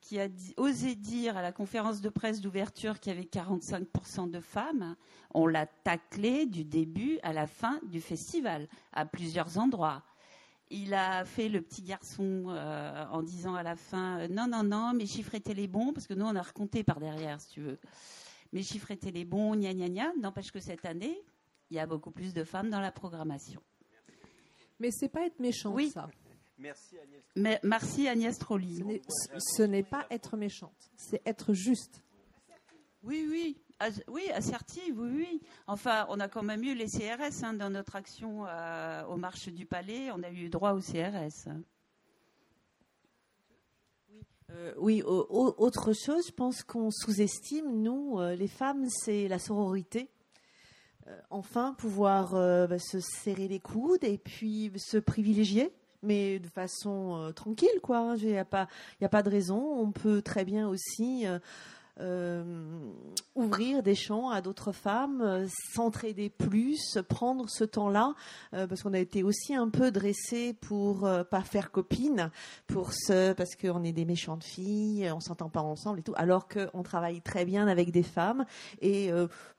D: qui a osé dire à la conférence de presse d'ouverture qu'il y avait 45% de femmes, on l'a taclé du début à la fin du festival, à plusieurs endroits. Il a fait le petit garçon euh, en disant à la fin euh, Non, non, non, mes chiffres étaient les bons, parce que nous, on a recompté par derrière, si tu veux. Mes chiffres étaient les bons, gna gna gna. N'empêche que cette année, il y a beaucoup plus de femmes dans la programmation.
A: Mais c'est pas être méchant,
D: oui.
A: ça.
D: Merci Agnès. Mais, merci Agnès Trolli.
A: Ce n'est pas être méchante, c'est être juste.
D: Oui, oui. oui, assertive, oui, oui. Enfin, on a quand même eu les CRS hein, dans notre action euh, aux marches du palais. On a eu droit aux CRS.
E: Euh, oui, autre chose, je pense qu'on sous-estime, nous, euh, les femmes, c'est la sororité. Euh, enfin, pouvoir bah, se serrer les coudes et puis se privilégier, mais de façon tranquille, quoi. Il n'y a, pas, a pas de raison. On peut très bien aussi euh, ouvrir des champs à d'autres femmes, euh, s'entraider plus, prendre ce temps-là, euh, parce qu'on a été aussi un peu dressé pour pas faire copine, pour ce, parce qu'on est des méchantes filles, on s'entend pas ensemble et tout, alors qu'on travaille très bien avec des femmes. Et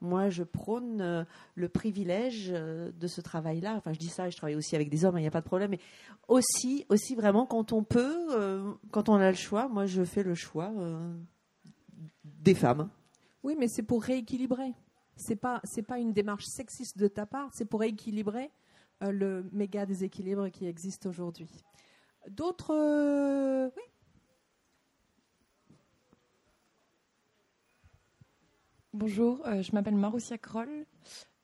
E: moi, je prône le privilège de ce travail-là. Enfin, je dis ça, je travaille aussi avec des hommes, il n'y a pas de problème, mais aussi, aussi vraiment quand on peut, quand on a le choix. Moi, je fais le choix des femmes.
A: Oui, mais c'est pour rééquilibrer. C'est pas c'est pas une démarche sexiste de ta part, c'est pour rééquilibrer euh, le méga déséquilibre qui existe aujourd'hui. D'autres euh, oui.
G: Bonjour, euh, je m'appelle Maroussia Kroll.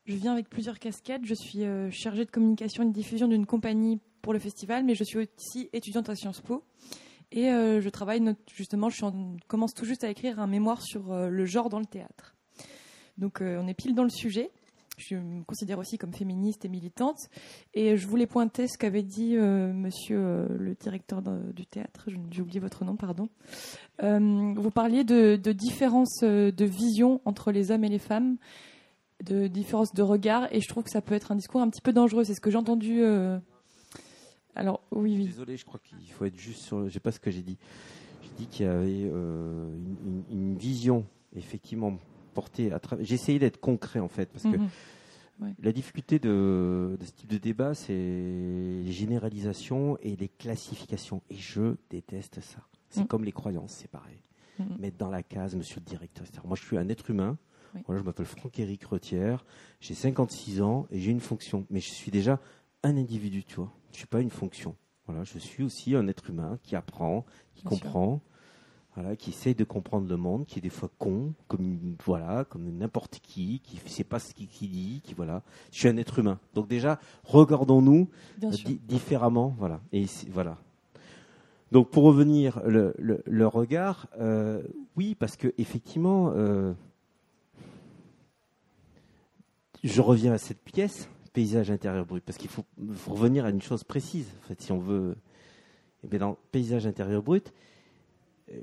G: Je viens avec plusieurs casquettes. Je suis chargée de communication et de diffusion d'une compagnie pour le festival, mais je suis aussi étudiante à Sciences Po. Et euh, je travaille justement, je commence tout juste à écrire un mémoire sur euh, le genre dans le théâtre. Donc euh, on est pile dans le sujet. Je me considère aussi comme féministe et militante. Et je voulais pointer ce qu'avait dit monsieur le directeur du théâtre, j'ai oublié votre nom, pardon. vous parliez de, de différences de vision entre les hommes et les femmes, de différences de regard, et je trouve que ça peut être un discours un petit peu dangereux. C'est ce que j'ai entendu alors, oui, oui.
C: Désolé, je crois qu'il faut être juste sur. Je sais pas ce que j'ai dit. J'ai dit qu'il y avait euh, une, vision, effectivement, portée à travers. J'ai essayé d'être concret, en fait, parce que mhm. la difficulté de, ce type de débat, c'est les généralisations et les classifications. Et je déteste ça. C'est mhm. comme les croyances, c'est pareil. Mhm. Mettre dans la case, monsieur le directeur, etc. Moi, je suis un être humain. Voilà, je m'appelle Franck-Éric Retière, j'ai 56 ans et j'ai une fonction. Mais je suis déjà un individu, tu vois. Je suis pas une fonction. Voilà, je suis aussi un être humain qui apprend, qui comprend, voilà, qui essaye de comprendre le monde, qui est des fois con, comme voilà, comme n'importe qui, qui ne sait pas ce qu'il dit, qui voilà. Je suis un être humain. Donc déjà, regardons-nous différemment, voilà. Et voilà. Donc pour revenir le, le, regard, euh, oui, parce que effectivement, euh, je reviens à cette pièce paysage intérieur brut Parce qu'il faut, revenir à une chose précise. En fait, si on veut, eh dans paysage intérieur brut,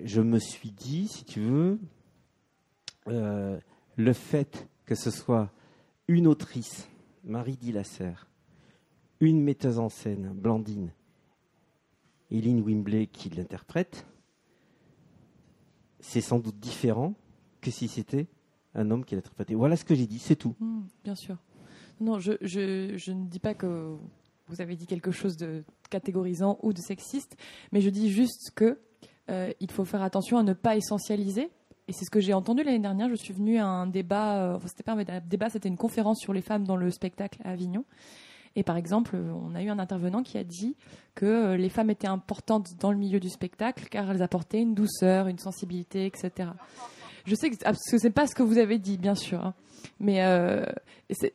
C: je me suis dit, si tu veux, euh, le fait que ce soit une autrice, Marie Dillasser, une metteuse en scène, Blandine, Eileen Wimbley qui l'interprète, c'est sans doute différent que si c'était un homme qui l'interprétait. Voilà ce que j'ai dit, c'est tout.
G: Mmh, bien sûr. Non, je, ne dis pas que vous avez dit quelque chose de catégorisant ou de sexiste, mais je dis juste que euh, il faut faire attention à ne pas essentialiser. Et c'est ce que j'ai entendu l'année dernière. Je suis venue à un débat, euh, c'était pas un débat, c'était une conférence sur les femmes dans le spectacle à Avignon. Et par exemple, on a eu un intervenant qui a dit que euh, les femmes étaient importantes dans le milieu du spectacle car elles apportaient une douceur, une sensibilité, etc. Je sais que ce n'est pas ce que vous avez dit, bien sûr. Hein. Mais euh,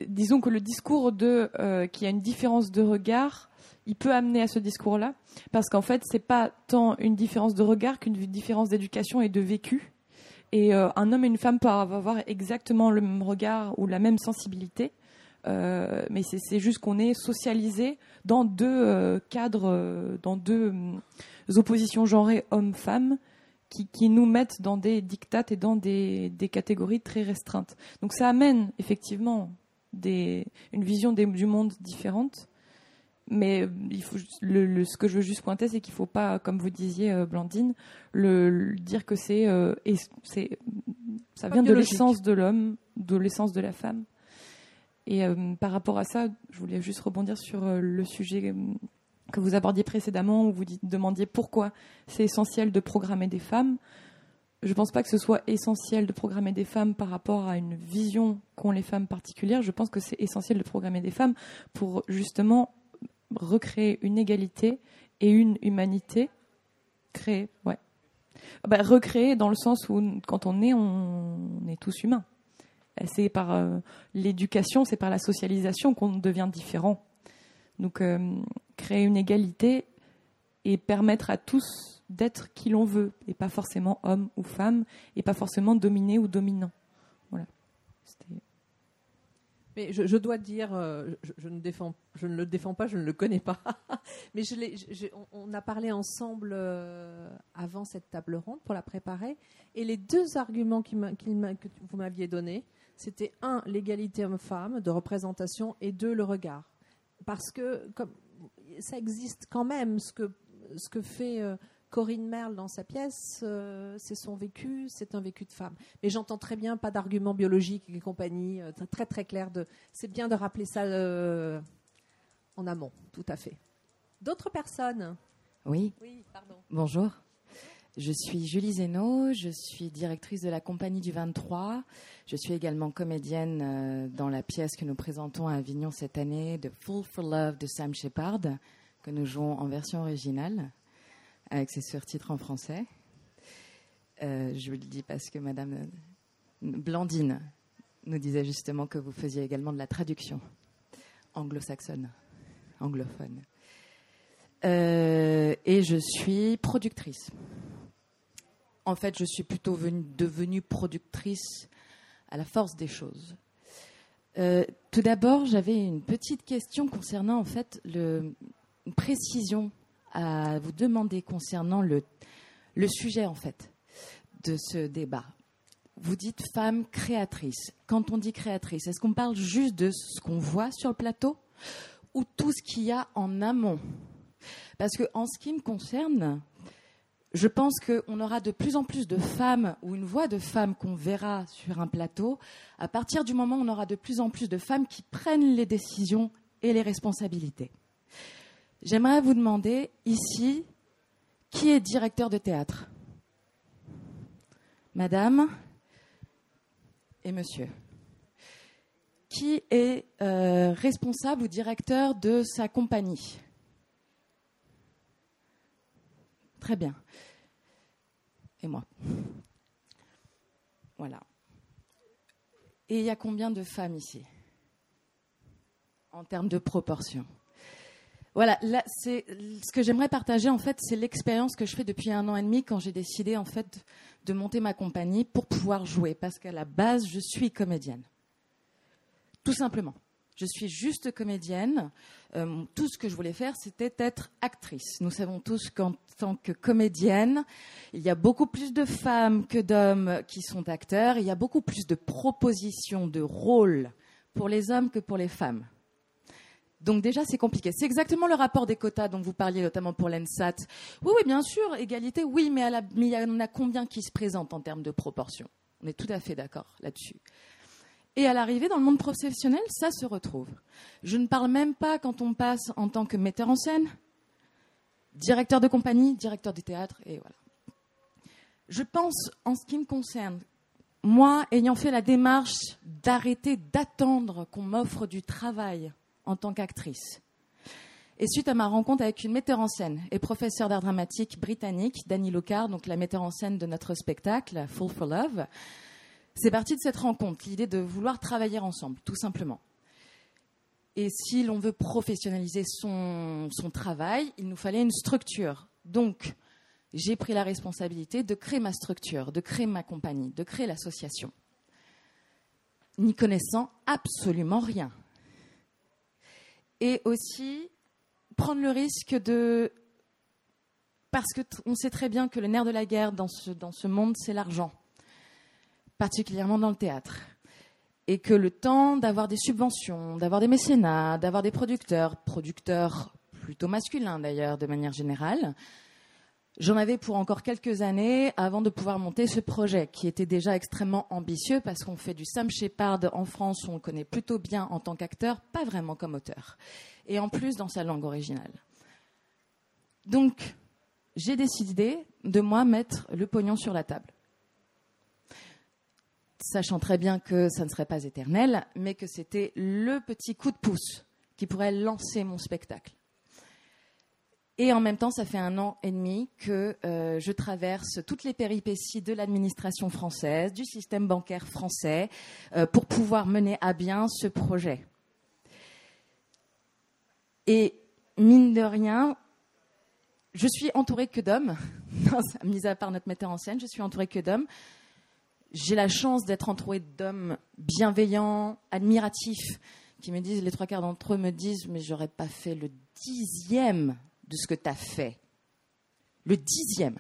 G: disons que le discours de euh, qu'il y a une différence de regard, il peut amener à ce discours-là, parce qu'en fait, c'est pas tant une différence de regard qu'une différence d'éducation et de vécu. Et euh, un homme et une femme peuvent avoir exactement le même regard ou la même sensibilité, mais c'est juste qu'on est socialisé dans deux cadres, dans deux oppositions genrées homme-femme, qui, nous mettent dans des dictates et dans des, catégories très restreintes. Donc ça amène effectivement des, une vision du monde différente. Mais il faut, le, ce que je veux juste pointer, c'est qu'il ne faut pas, comme vous disiez, euh, Blandine, le, dire que c'est, euh, c'est, ça vient de l'essence de l'homme, de l'essence de la femme. Et euh, par rapport à ça, je voulais juste rebondir sur le sujet que vous abordiez précédemment, où vous demandiez pourquoi c'est essentiel de programmer des femmes. Je ne pense pas que ce soit essentiel de programmer des femmes par rapport à une vision qu'ont les femmes particulières. Je pense que c'est essentiel de programmer des femmes pour justement recréer une égalité et une humanité. Créer, ouais. Bah, recréer dans le sens où quand on est, on est tous humains. C'est par euh, l'éducation, c'est par la socialisation qu'on devient différent. Donc, euh, créer une égalité et permettre à tous d'être qui l'on veut, et pas forcément homme ou femme, et pas forcément dominé ou dominant. Voilà.
A: Mais je, dois dire, euh, je, ne défends, je ne le défends pas, je ne le connais pas. Mais on, a parlé ensemble euh, avant cette table ronde pour la préparer. Et les deux arguments que vous m'aviez donnés, c'était un, l'égalité homme-femme de représentation, et deux, le regard. Parce que ça existe quand même, ce que, ce que fait euh, Corinne Merle dans sa pièce, euh, c'est son vécu, c'est un vécu de femme. Mais j'entends très bien, pas d'arguments biologiques et compagnie, euh, très très clair. De, c'est bien de rappeler ça en amont, tout à fait. D'autres personnes?
H: Oui,
A: Oui, pardon.
H: bonjour. Je suis Julie Zeno, je suis directrice de la compagnie du 23. Je suis également comédienne euh, dans la pièce que nous présentons à Avignon cette année, The Fool for Love de Sam Shepard, que nous jouons en version originale, avec ses surtitres en français. Euh, je vous le dis parce que Madame Blandine nous disait justement que vous faisiez également de la traduction anglo-saxonne, anglophone. Euh, et je suis productrice. En fait, je suis plutôt venue- devenue productrice à la force des choses. Euh, tout d'abord, j'avais une petite question concernant en fait une précision à vous demander concernant le, le sujet en fait de ce débat. Vous dites femme créatrice. Quand on dit créatrice, est-ce qu'on parle juste de ce qu'on voit sur le plateau ou tout ce qu'il y a en amont? Parce que en ce qui me concerne, je pense qu'on aura de plus en plus de femmes ou une voix de femmes qu'on verra sur un plateau à partir du moment où on aura de plus en plus de femmes qui prennent les décisions et les responsabilités. J'aimerais vous demander ici qui est directeur de théâtre? Madame et monsieur. Qui est euh, responsable ou directeur de sa compagnie? Très bien. Et moi. Voilà. Et il y a combien de femmes ici? En termes de proportion. Voilà, là, c'est ce que j'aimerais partager en fait, c'est l'expérience que je fais depuis un an et demi quand j'ai décidé en fait de monter ma compagnie pour pouvoir jouer, parce qu'à la base, je suis comédienne. Tout simplement. Je suis juste comédienne. Euh, tout ce que je voulais faire, c'était être actrice. Nous savons tous qu'en tant que comédienne, il y a beaucoup plus de femmes que d'hommes qui sont acteurs. Il y a beaucoup plus de propositions de rôles pour les hommes que pour les femmes. Donc déjà, c'est compliqué. C'est exactement le rapport des quotas dont vous parliez, notamment pour l'ENSAT. Oui, oui, bien sûr, égalité, oui, mais, mais il y en a combien qui se présentent en termes de proportion? On est tout à fait d'accord là-dessus. Et à l'arrivée, dans le monde professionnel, ça se retrouve. Je ne parle même pas quand on passe en tant que metteur en scène, directeur de compagnie, directeur de théâtre, et voilà. Je pense, en ce qui me concerne, moi, ayant fait la démarche d'arrêter d'attendre qu'on m'offre du travail en tant qu'actrice, et suite à ma rencontre avec une metteur en scène et professeure d'art dramatique britannique, Dani Locard, donc la metteur en scène de notre spectacle, Full for Love, c'est parti de cette rencontre, l'idée de vouloir travailler ensemble, tout simplement. Et si l'on veut professionnaliser son, travail, il nous fallait une structure. Donc, j'ai pris la responsabilité de créer ma structure, de créer ma compagnie, de créer l'association, n'y connaissant absolument rien. Et aussi prendre le risque de... Parce qu'on sait très bien que le nerf de la guerre dans ce monde, c'est l'argent particulièrement dans le théâtre. Et que le temps d'avoir des subventions, d'avoir des mécénats, d'avoir des producteurs, producteurs plutôt masculins d'ailleurs de manière générale, j'en avais pour encore quelques années avant de pouvoir monter ce projet qui était déjà extrêmement ambitieux parce qu'on fait du Sam Shepard en France on le connaît plutôt bien en tant qu'acteur, pas vraiment comme auteur. Et en plus dans sa langue originale. Donc, j'ai décidé de moi mettre le pognon sur la table sachant très bien que ça ne serait pas éternel, mais que c'était le petit coup de pouce qui pourrait lancer mon spectacle. Et en même temps, ça fait un an et demi que euh, je traverse toutes les péripéties de l'administration française, du système bancaire français, euh, pour pouvoir mener à bien ce projet. Et mine de rien, je suis entourée que d'hommes, mis à part notre metteur en scène, je suis entourée que d'hommes. J'ai la chance d'être entourée d'hommes bienveillants, admiratifs, qui me disent, les trois quarts d'entre eux me disent, mais j'aurais pas fait le dixième de ce que tu as fait. Le dixième.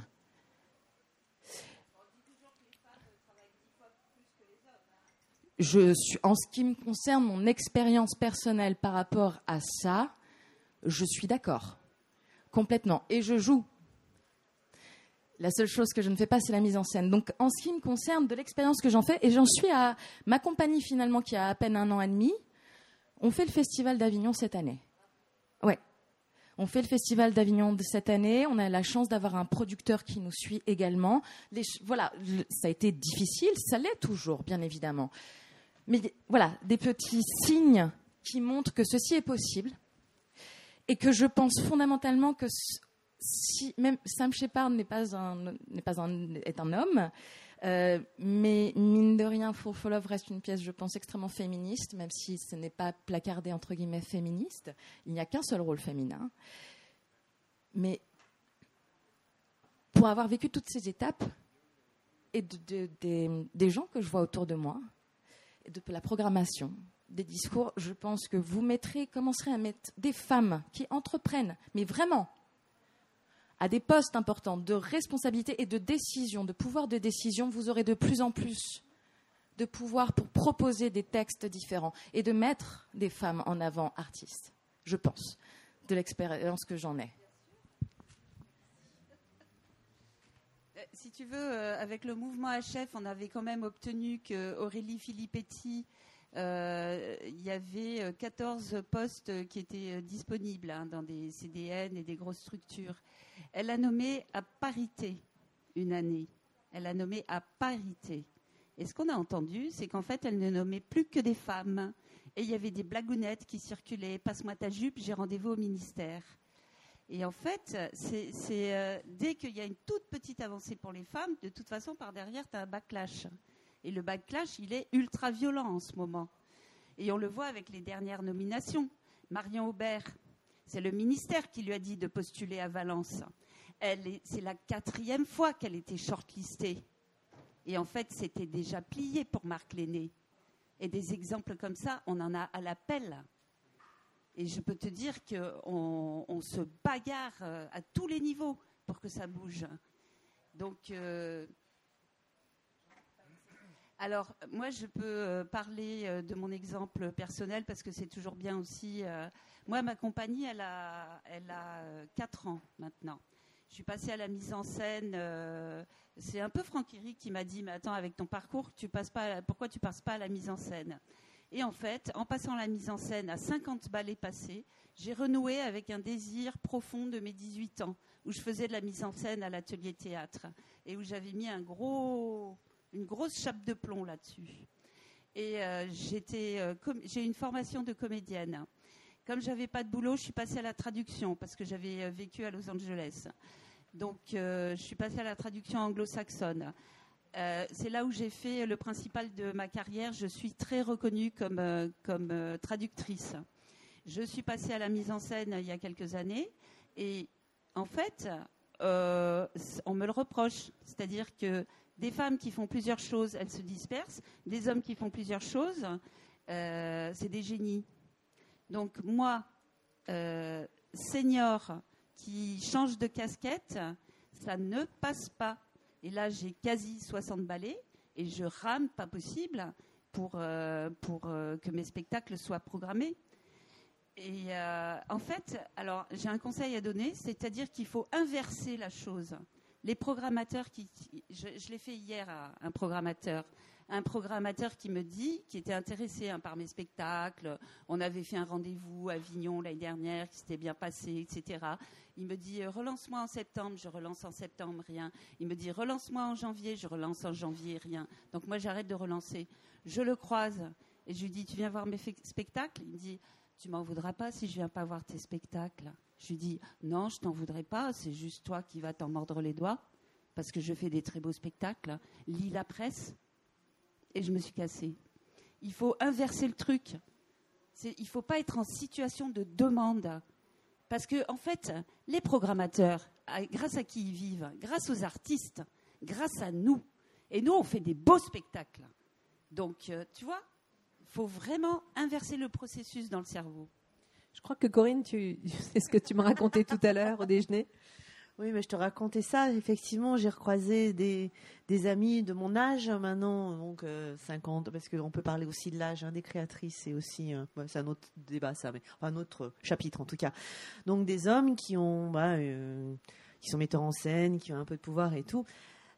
H: En ce qui me concerne, mon expérience personnelle par rapport à ça, je suis d'accord. Complètement. Et je joue. La seule chose que je ne fais pas, c'est la mise en scène. Donc, en ce qui me concerne, de l'expérience que j'en fais, et j'en suis à ma compagnie finalement qui a à peine un an et demi, on fait le Festival d'Avignon cette année. Ouais. On fait le Festival d'Avignon de cette année. On a la chance d'avoir un producteur qui nous suit également. voilà, ça a été difficile, ça l'est toujours, bien évidemment. Mais voilà, des petits signes qui montrent que ceci est possible et que je pense fondamentalement que même Sam Shepard n'est pas un pas un est un homme, euh, mais mine de rien, For Love reste une pièce, je pense, extrêmement féministe, même si ce n'est pas placardé entre guillemets féministe. Il n'y a qu'un seul rôle féminin. Mais pour avoir vécu toutes ces étapes et de, des gens que je vois autour de moi, et de la programmation, des discours, je pense que vous mettrez, commencerez à mettre des femmes qui entreprennent, mais vraiment, à des postes importants de responsabilité et de décision, de pouvoir de décision, vous aurez de plus en plus de pouvoir pour proposer des textes différents et de mettre des femmes en avant artistes, je pense, de l'expérience que j'en ai.
D: Euh, si tu veux, euh, avec le mouvement HF, on avait quand même obtenu que Aurélie Filippetti euh, il y avait 14 postes qui étaient disponibles hein, dans des CDN et des grosses structures. Elle a nommé à parité une année. Elle a nommé à parité. Et ce qu'on a entendu, c'est qu'en fait, elle ne nommait plus que des femmes. Et il y avait des blagounettes qui circulaient. Passe-moi ta jupe, j'ai rendez-vous au ministère. Et en fait, euh, dès qu'il y a une toute petite avancée pour les femmes, de toute façon, par derrière, tu as un backlash. Et le backlash, il est ultra violent en ce moment. Et on le voit avec les dernières nominations. Marion Aubert, c'est le ministère qui lui a dit de postuler à Valence. C'est la quatrième fois qu'elle était shortlistée. Et en fait, c'était déjà plié pour Marc Lenné. Et des exemples comme ça, on en a à l'appel. Et je peux te dire qu'on on se bagarre euh, à tous les niveaux pour que ça bouge. Donc, euh, alors, moi, je peux euh, parler de mon exemple personnel parce que c'est toujours bien aussi. Moi, ma compagnie, elle a, elle a 4 ans maintenant. Je suis passée à la mise en scène. c'est un peu Franck Eric qui m'a dit Mais attends, avec ton parcours, tu passes pas, pourquoi tu passes pas à la mise en scène? Et en fait, en passant la mise en scène à 50 ballets passés, j'ai renoué avec un désir profond de mes 18 ans, où je faisais de la mise en scène à l'atelier théâtre, et où j'avais mis un gros, une grosse chape de plomb là-dessus. Et euh, euh, j'ai une formation de comédienne. Comme j'avais pas de boulot, je suis passée à la traduction parce que j'avais euh, vécu à Los Angeles. Donc, je suis passée à la traduction anglo-saxonne. Euh, c'est là où j'ai fait le principal de ma carrière. Je suis très reconnue comme, euh, euh, traductrice. Je suis passée à la mise en scène il y a quelques années et en fait, on me le reproche. C'est-à-dire que des femmes qui font plusieurs choses, elles se dispersent. Des hommes qui font plusieurs choses, c'est des génies. Donc moi, senior qui change de casquette, ça ne passe pas. Et là, j'ai quasi 60 ballets et je rame pas possible pour, euh, pour euh, que mes spectacles soient programmés. Et euh, en fait, alors j'ai un conseil à donner, c'est-à-dire qu'il faut inverser la chose. Les programmateurs qui, je, je l'ai fait hier à un programmateur, un programmateur qui me dit, qui était intéressé hein, par mes spectacles, on avait fait un rendez-vous à Avignon l'année dernière, qui s'était bien passé, etc. Il me dit, euh, relance-moi en septembre, je relance en septembre, rien. Il me dit, relance-moi en janvier, je relance en janvier, rien. Donc moi, j'arrête de relancer. Je le croise et je lui dis, tu viens voir mes spectacles? Il me dit, tu m'en voudras pas si je viens pas voir tes spectacles. Je lui dis, non, je t'en voudrais pas, c'est juste toi qui vas t'en mordre les doigts, parce que je fais des très beaux spectacles. Lis la presse, et je me suis cassée. Il faut inverser le truc. Il ne faut pas être en situation de demande. Parce que, en fait, les programmateurs, à- grâce à qui ils vivent, grâce aux artistes, grâce à nous. Et nous, on fait des beaux spectacles. Donc, euh, tu vois, il faut vraiment inverser le processus dans le cerveau.
A: Je crois que Corinne, tu... c'est ce que tu m'as raconté tout à l'heure au déjeuner.
E: Oui, mais je te racontais ça. Effectivement, j'ai recroisé des, amis de mon âge maintenant, donc euh, 50, parce qu'on peut parler aussi de l'âge hein, des créatrices. C'est aussi, euh, c'est un autre débat, ça, mais un autre chapitre en tout cas. Donc des hommes bah, euh, qui sont metteurs en scène, qui ont un peu de pouvoir et tout.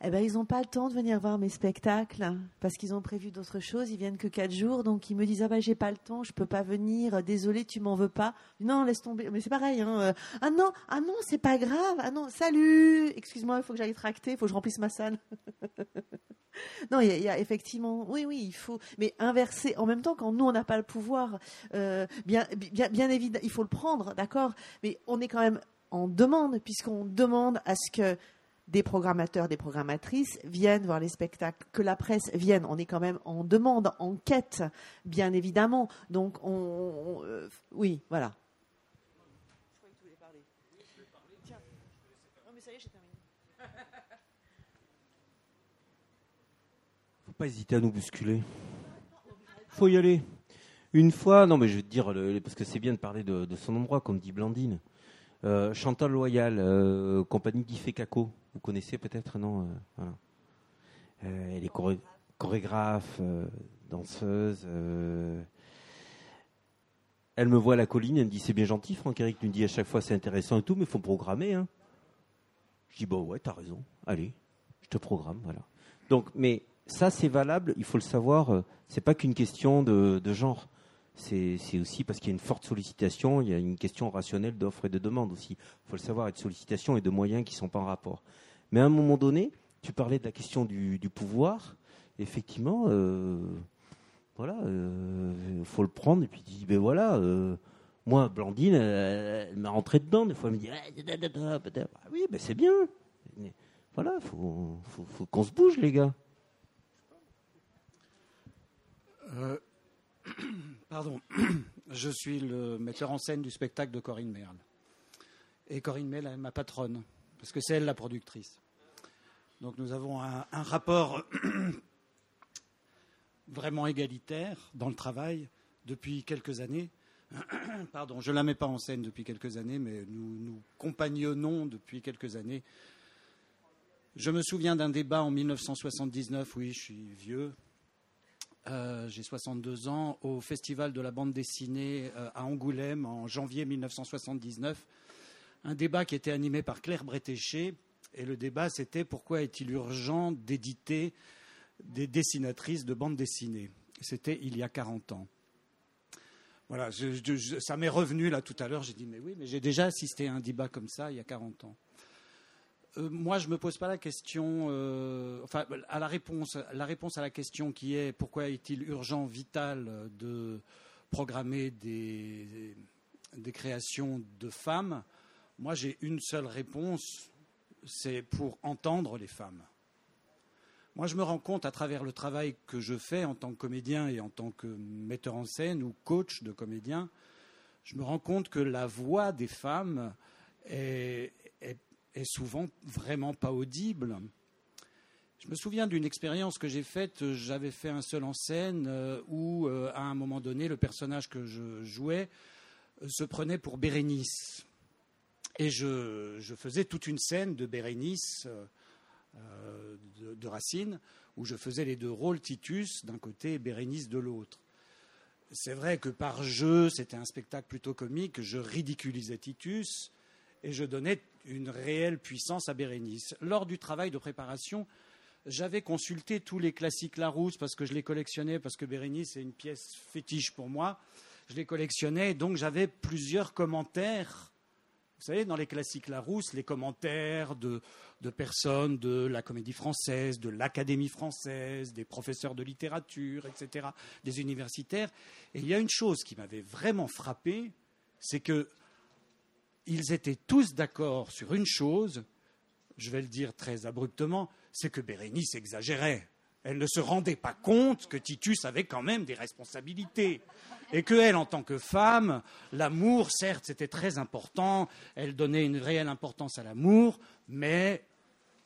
E: Eh ben, ils n'ont pas le temps de venir voir mes spectacles parce qu'ils ont prévu d'autres choses. Ils viennent que quatre jours, donc ils me disent ah bah j'ai pas le temps, je peux pas venir. Désolé, tu m'en veux pas. Non, laisse tomber. Mais c'est pareil. Hein. euh, Ah non, ah non, c'est pas grave. Ah non, salut. Excuse-moi, il faut que j'aille tracter, il faut que je remplisse ma salle. non, il y, a- il y a effectivement, oui, oui, il faut, mais inverser. En même temps, quand nous on n'a pas le pouvoir, euh, bien, bien, bien évidemment, il faut le prendre, d'accord. Mais on est quand même en demande puisqu'on demande à ce que des programmateurs, des programmatrices viennent voir les spectacles, que la presse vienne. On est quand même en demande, en quête, bien évidemment. Donc, on, on- euh, oui, voilà.
C: Faut pas hésiter à nous bousculer. Faut y aller. Une fois, non mais je vais te dire, parce que c'est bien de parler de, son endroit, comme dit Blandine. Euh, Chantal Loyal, euh, compagnie Guy Caco. Vous connaissez peut-être, non euh, voilà. Euh, Elle est choré- chorégraphe, euh, danseuse. euh. Elle me voit à la colline, elle me dit c'est bien gentil, Franck Eric nous dit à chaque fois c'est intéressant et tout, mais il faut programmer. Hein. Je dis bah ouais, t'as raison, allez, je te programme, voilà. Donc, mais ça c'est valable, il faut le savoir, euh, c'est pas qu'une question de genre. C'est aussi parce qu'il y a une forte sollicitation, il y a une question rationnelle d'offre et de demande aussi. Il faut le savoir, et de sollicitation et de moyens qui ne sont pas en rapport. Mais à un moment donné, tu parlais de la question du, pouvoir. Effectivement, euh, voilà, il faut le prendre et puis tu dis, ben voilà, euh, moi, Blandine, elle, m'a rentré dedans. Des fois, elle me dit, Ah, oui, ben c'est bien. Voilà, faut, faut, faut qu'on se bouge, les gars.
I: Pardon, je suis le metteur en scène du spectacle de Corinne Merle. Et Corinne Merle est ma patronne, parce que c'est elle la productrice. Donc nous avons un, un rapport vraiment égalitaire dans le travail depuis quelques années. Pardon, je ne la mets pas en scène depuis quelques années, mais nous nous compagnonnons depuis quelques années. Je me souviens d'un débat en 1979, oui, je suis vieux, euh, j'ai 62 ans, au Festival de la bande dessinée euh, à Angoulême en janvier 1979. Un débat qui était animé par Claire Bretéché. Et le débat, c'était pourquoi est-il urgent d'éditer des dessinatrices de bande dessinée? C'était il y a 40 ans. Voilà, ça m'est revenu là tout à l'heure. J'ai dit, mais oui, mais j'ai déjà assisté à un débat comme ça il y a 40 ans. Euh, moi, je me pose pas la question, euh, enfin, à la réponse, la réponse à la question qui est pourquoi est-il urgent, vital de programmer des, des créations de femmes? Moi, j'ai une seule réponse, c'est pour entendre les femmes. Moi, je me rends compte à travers le travail que je fais en tant que comédien et en tant que metteur en scène ou coach de comédien, je me rends compte que la voix des femmes est, est souvent vraiment pas audible. Je me souviens d'une expérience que j'ai faite. J'avais fait un seul en scène euh, où, euh, à un moment donné, le personnage que je jouais euh, se prenait pour Bérénice. Et je, faisais toute une scène de Bérénice, euh, euh, de, de Racine, où je faisais les deux rôles, Titus d'un côté et Bérénice de l'autre. C'est vrai que par jeu, c'était un spectacle plutôt comique, je ridiculisais Titus et je donnais une réelle puissance à Bérénice. Lors du travail de préparation, j'avais consulté tous les classiques Larousse parce que je les collectionnais, parce que Bérénice est une pièce fétiche pour moi. Je les collectionnais, donc j'avais plusieurs commentaires. Vous savez, dans les classiques Larousse, les commentaires de, de personnes de la comédie française, de l'Académie française, des professeurs de littérature, etc., des universitaires. Et il y a une chose qui m'avait vraiment frappé, c'est que ils étaient tous d'accord sur une chose, je vais le dire très abruptement, c'est que Bérénice exagérait. Elle ne se rendait pas compte que Titus avait quand même des responsabilités. Et que elle, en tant que femme, l'amour, certes, c'était très important. Elle donnait une réelle importance à l'amour, mais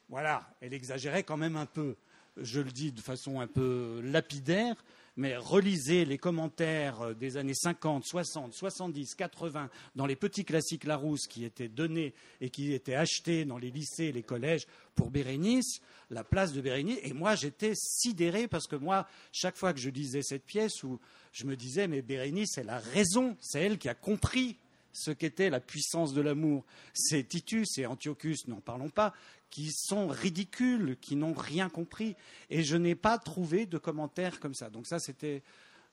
I: voilà, elle exagérait quand même un peu. Je le dis de façon un peu lapidaire, mais relisez les commentaires euh, des années 50, 60, 70, 80 dans les petits classiques Larousse qui étaient donnés et qui étaient achetés dans les lycées et les collèges pour Bérénice, la place de Bérénice. Et moi, j'étais sidéré parce que moi, chaque fois que je lisais cette pièce, où je me disais, mais Bérénice, elle a raison, c'est elle qui a compris ce qu'était la puissance de l'amour. C'est Titus et Antiochus, n'en parlons pas, qui sont ridicules, qui n'ont rien compris. Et je n'ai pas trouvé de commentaires comme ça. Donc ça, c'était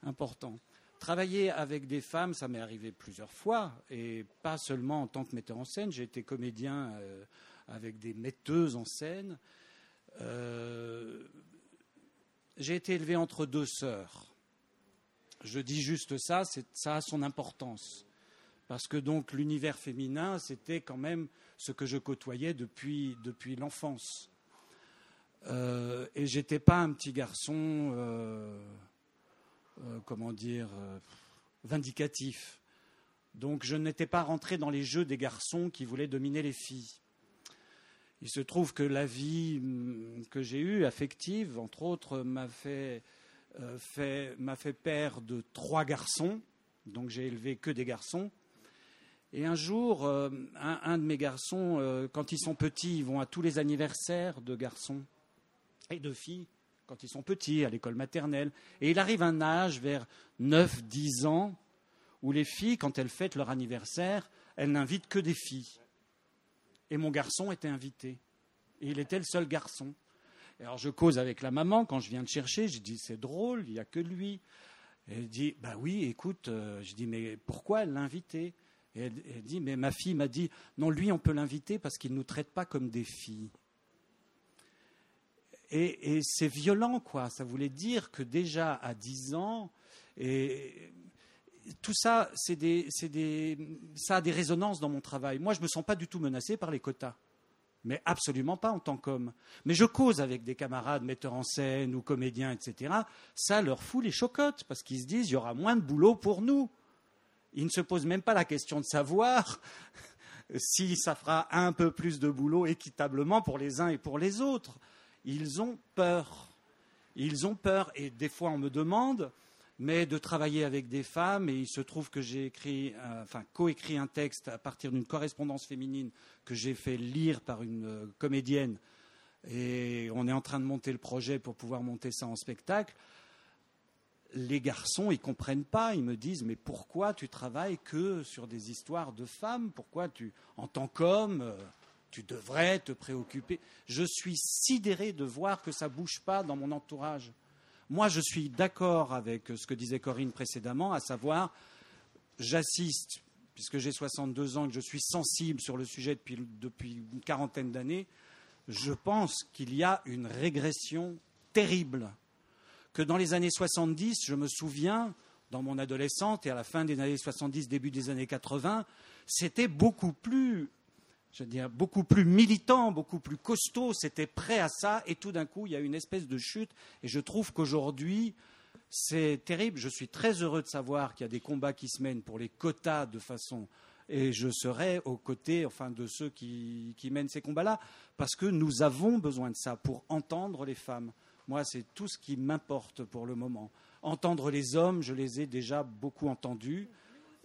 I: important. Travailler avec des femmes, ça m'est arrivé plusieurs fois, et pas seulement en tant que metteur en scène. J'ai été comédien euh, avec des metteuses en scène. Euh, j'ai été élevé entre deux sœurs. Je dis juste ça, ça a son importance. Parce que donc l'univers féminin, c'était quand même ce que je côtoyais depuis, l'enfance. Euh, et j'étais pas un petit garçon, euh, euh, comment dire, euh, vindicatif. Donc je n'étais pas rentré dans les jeux des garçons qui voulaient dominer les filles. Il se trouve que la vie hum, que j'ai eue, affective, entre autres, m'a fait, fait, m'a fait père de trois garçons. Donc j'ai élevé que des garçons. Et un jour, euh, un, de mes garçons, euh, quand ils sont petits, ils vont à tous les anniversaires de garçons et de filles, quand ils sont petits, à l'école maternelle. Et il arrive un âge, vers 9-10 ans, où les filles, quand elles fêtent leur anniversaire, elles n'invitent que des filles. Et mon garçon était invité. Et il était le seul garçon. Alors je cause avec la maman quand je viens de chercher, je dis c'est drôle, il n'y a que lui. Elle dit bah oui, écoute, euh, je dis mais pourquoi invité et elle, dit, mais ma fille m'a dit, non, lui, on peut l'inviter parce qu'il ne nous traite pas comme des filles. Et, c'est violent, quoi. Ça voulait dire que déjà à 10 ans, et tout ça, c'est des, des, ça a des résonances dans mon travail. Moi, je ne me sens pas du tout menacé par les quotas. Mais absolument pas en tant qu'homme. Mais je cause avec des camarades metteurs en scène ou comédiens, etc. Ça leur fout les chocottes parce qu'ils se disent il y aura moins de boulot pour nous. Ils ne se posent même pas la question de savoir si ça fera un peu plus de boulot équitablement pour les uns et pour les autres. Ils ont peur. Ils ont peur. Et des fois, on me demande, mais de travailler avec des femmes, et il se trouve que j'ai écrit, euh, enfin, coécrit un texte à partir d'une correspondance féminine que j'ai fait lire par une euh, comédienne, et on est en train de monter le projet pour pouvoir monter ça en spectacle les garçons, ils comprennent pas. Ils me disent, mais pourquoi tu travailles que sur des histoires de femmes? Pourquoi tu, en tant qu'homme, euh, tu devrais te préoccuper? Je suis sidéré de voir que ça bouge pas dans mon entourage. Moi, je suis d'accord avec ce que disait Corinne précédemment, à savoir, j'assiste, puisque j'ai 62 ans et que je suis sensible sur le sujet depuis une quarantaine d'années, je pense qu'il y a une régression terrible que dans les années 70, je me souviens, dans mon adolescence et à la fin des années 70, début des années 80, c'était beaucoup plus, je veux dire, beaucoup plus militant, beaucoup plus costaud, c'était prêt à ça, et tout d'un coup, il y a une espèce de chute, et je trouve qu'aujourd'hui, c'est terrible. Je suis très heureux de savoir qu'il y a des combats qui se mènent pour les quotas de façon et je serai aux côtés enfin, de ceux qui, mènent ces combats-là, parce que nous avons besoin de ça pour entendre les femmes. Moi, c'est tout ce qui m'importe pour le moment. Entendre les hommes, je les ai déjà beaucoup entendus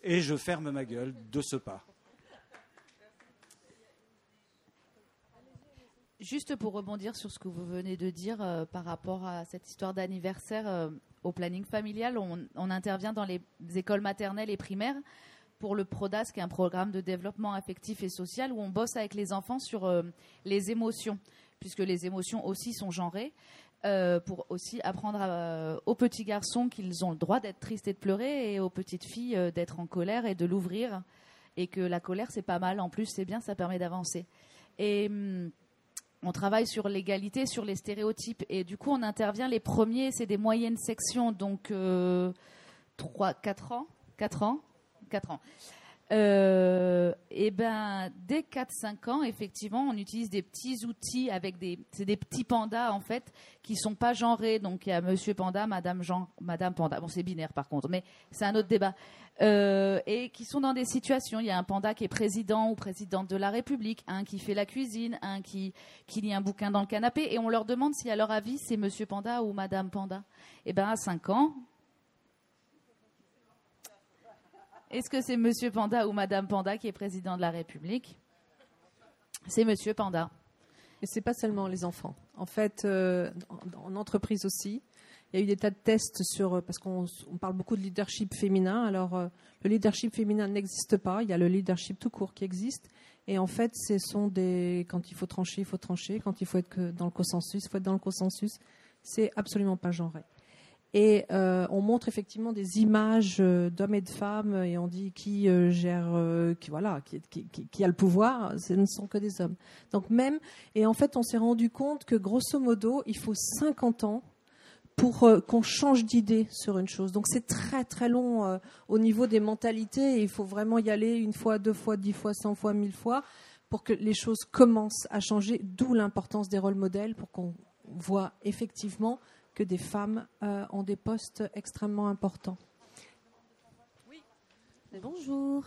I: et je ferme ma gueule de ce pas.
B: Juste pour rebondir sur ce que vous venez de dire euh, par rapport à cette histoire d'anniversaire euh, au planning familial, on, intervient dans les écoles maternelles et primaires pour le PRODAS, qui est un programme de développement affectif et social, où on bosse avec les enfants sur euh, les émotions, puisque les émotions aussi sont genrées. Euh, pour aussi apprendre euh, aux petits garçons qu'ils ont le droit d'être tristes et de pleurer, et aux petites filles euh, d'être en colère et de l'ouvrir, et que la colère c'est pas mal. En plus, c'est bien, ça permet d'avancer. Et hum, on travaille sur l'égalité, sur les stéréotypes, et du coup, on intervient. Les premiers, c'est des moyennes sections, donc 3, 4 ans, 4 ans, 4 ans. Euh, et ben, dès 4-5 ans, effectivement, on utilise des petits outils avec des, c'est des petits pandas en fait qui sont pas genrés. Donc il y a Monsieur Panda, Madame Jean, Madame Panda. Bon, c'est binaire par contre, mais c'est un autre débat. Euh, et qui sont dans des situations. Il y a un panda qui est président ou présidente de la République, un qui fait la cuisine, un qui, qui lit un bouquin dans le canapé, et on leur demande si à leur avis c'est Monsieur Panda ou Madame Panda. Et ben à 5 ans, Est-ce que c'est Monsieur Panda ou Madame Panda qui est président de la République? C'est Monsieur Panda.
A: Et c'est pas seulement les enfants. En fait, euh, en, entreprise aussi, il y a eu des tas de tests sur euh, parce qu'on on parle beaucoup de leadership féminin. Alors euh, le leadership féminin n'existe pas. Il y a le leadership tout court qui existe. Et en fait, ce sont des quand il faut trancher, il faut trancher. Quand il faut être dans le consensus, il faut être dans le consensus. C'est absolument pas genré. Et euh, on montre effectivement des images euh, d'hommes et de femmes et on dit qui euh, gère, qui voilà, qui, a le pouvoir. Ce ne sont que des hommes. Donc même et en fait on s'est rendu compte que grosso modo il faut 50 ans pour qu'on change d'idée sur une chose. Donc c'est très très long au niveau des mentalités. Et il faut vraiment y aller une fois, deux fois, dix fois, cent fois, mille fois pour que les choses commencent à changer. D'où l'importance des rôles modèles pour qu'on voit effectivement que des femmes euh, ont des postes extrêmement importants.
J: Oui. Bonjour.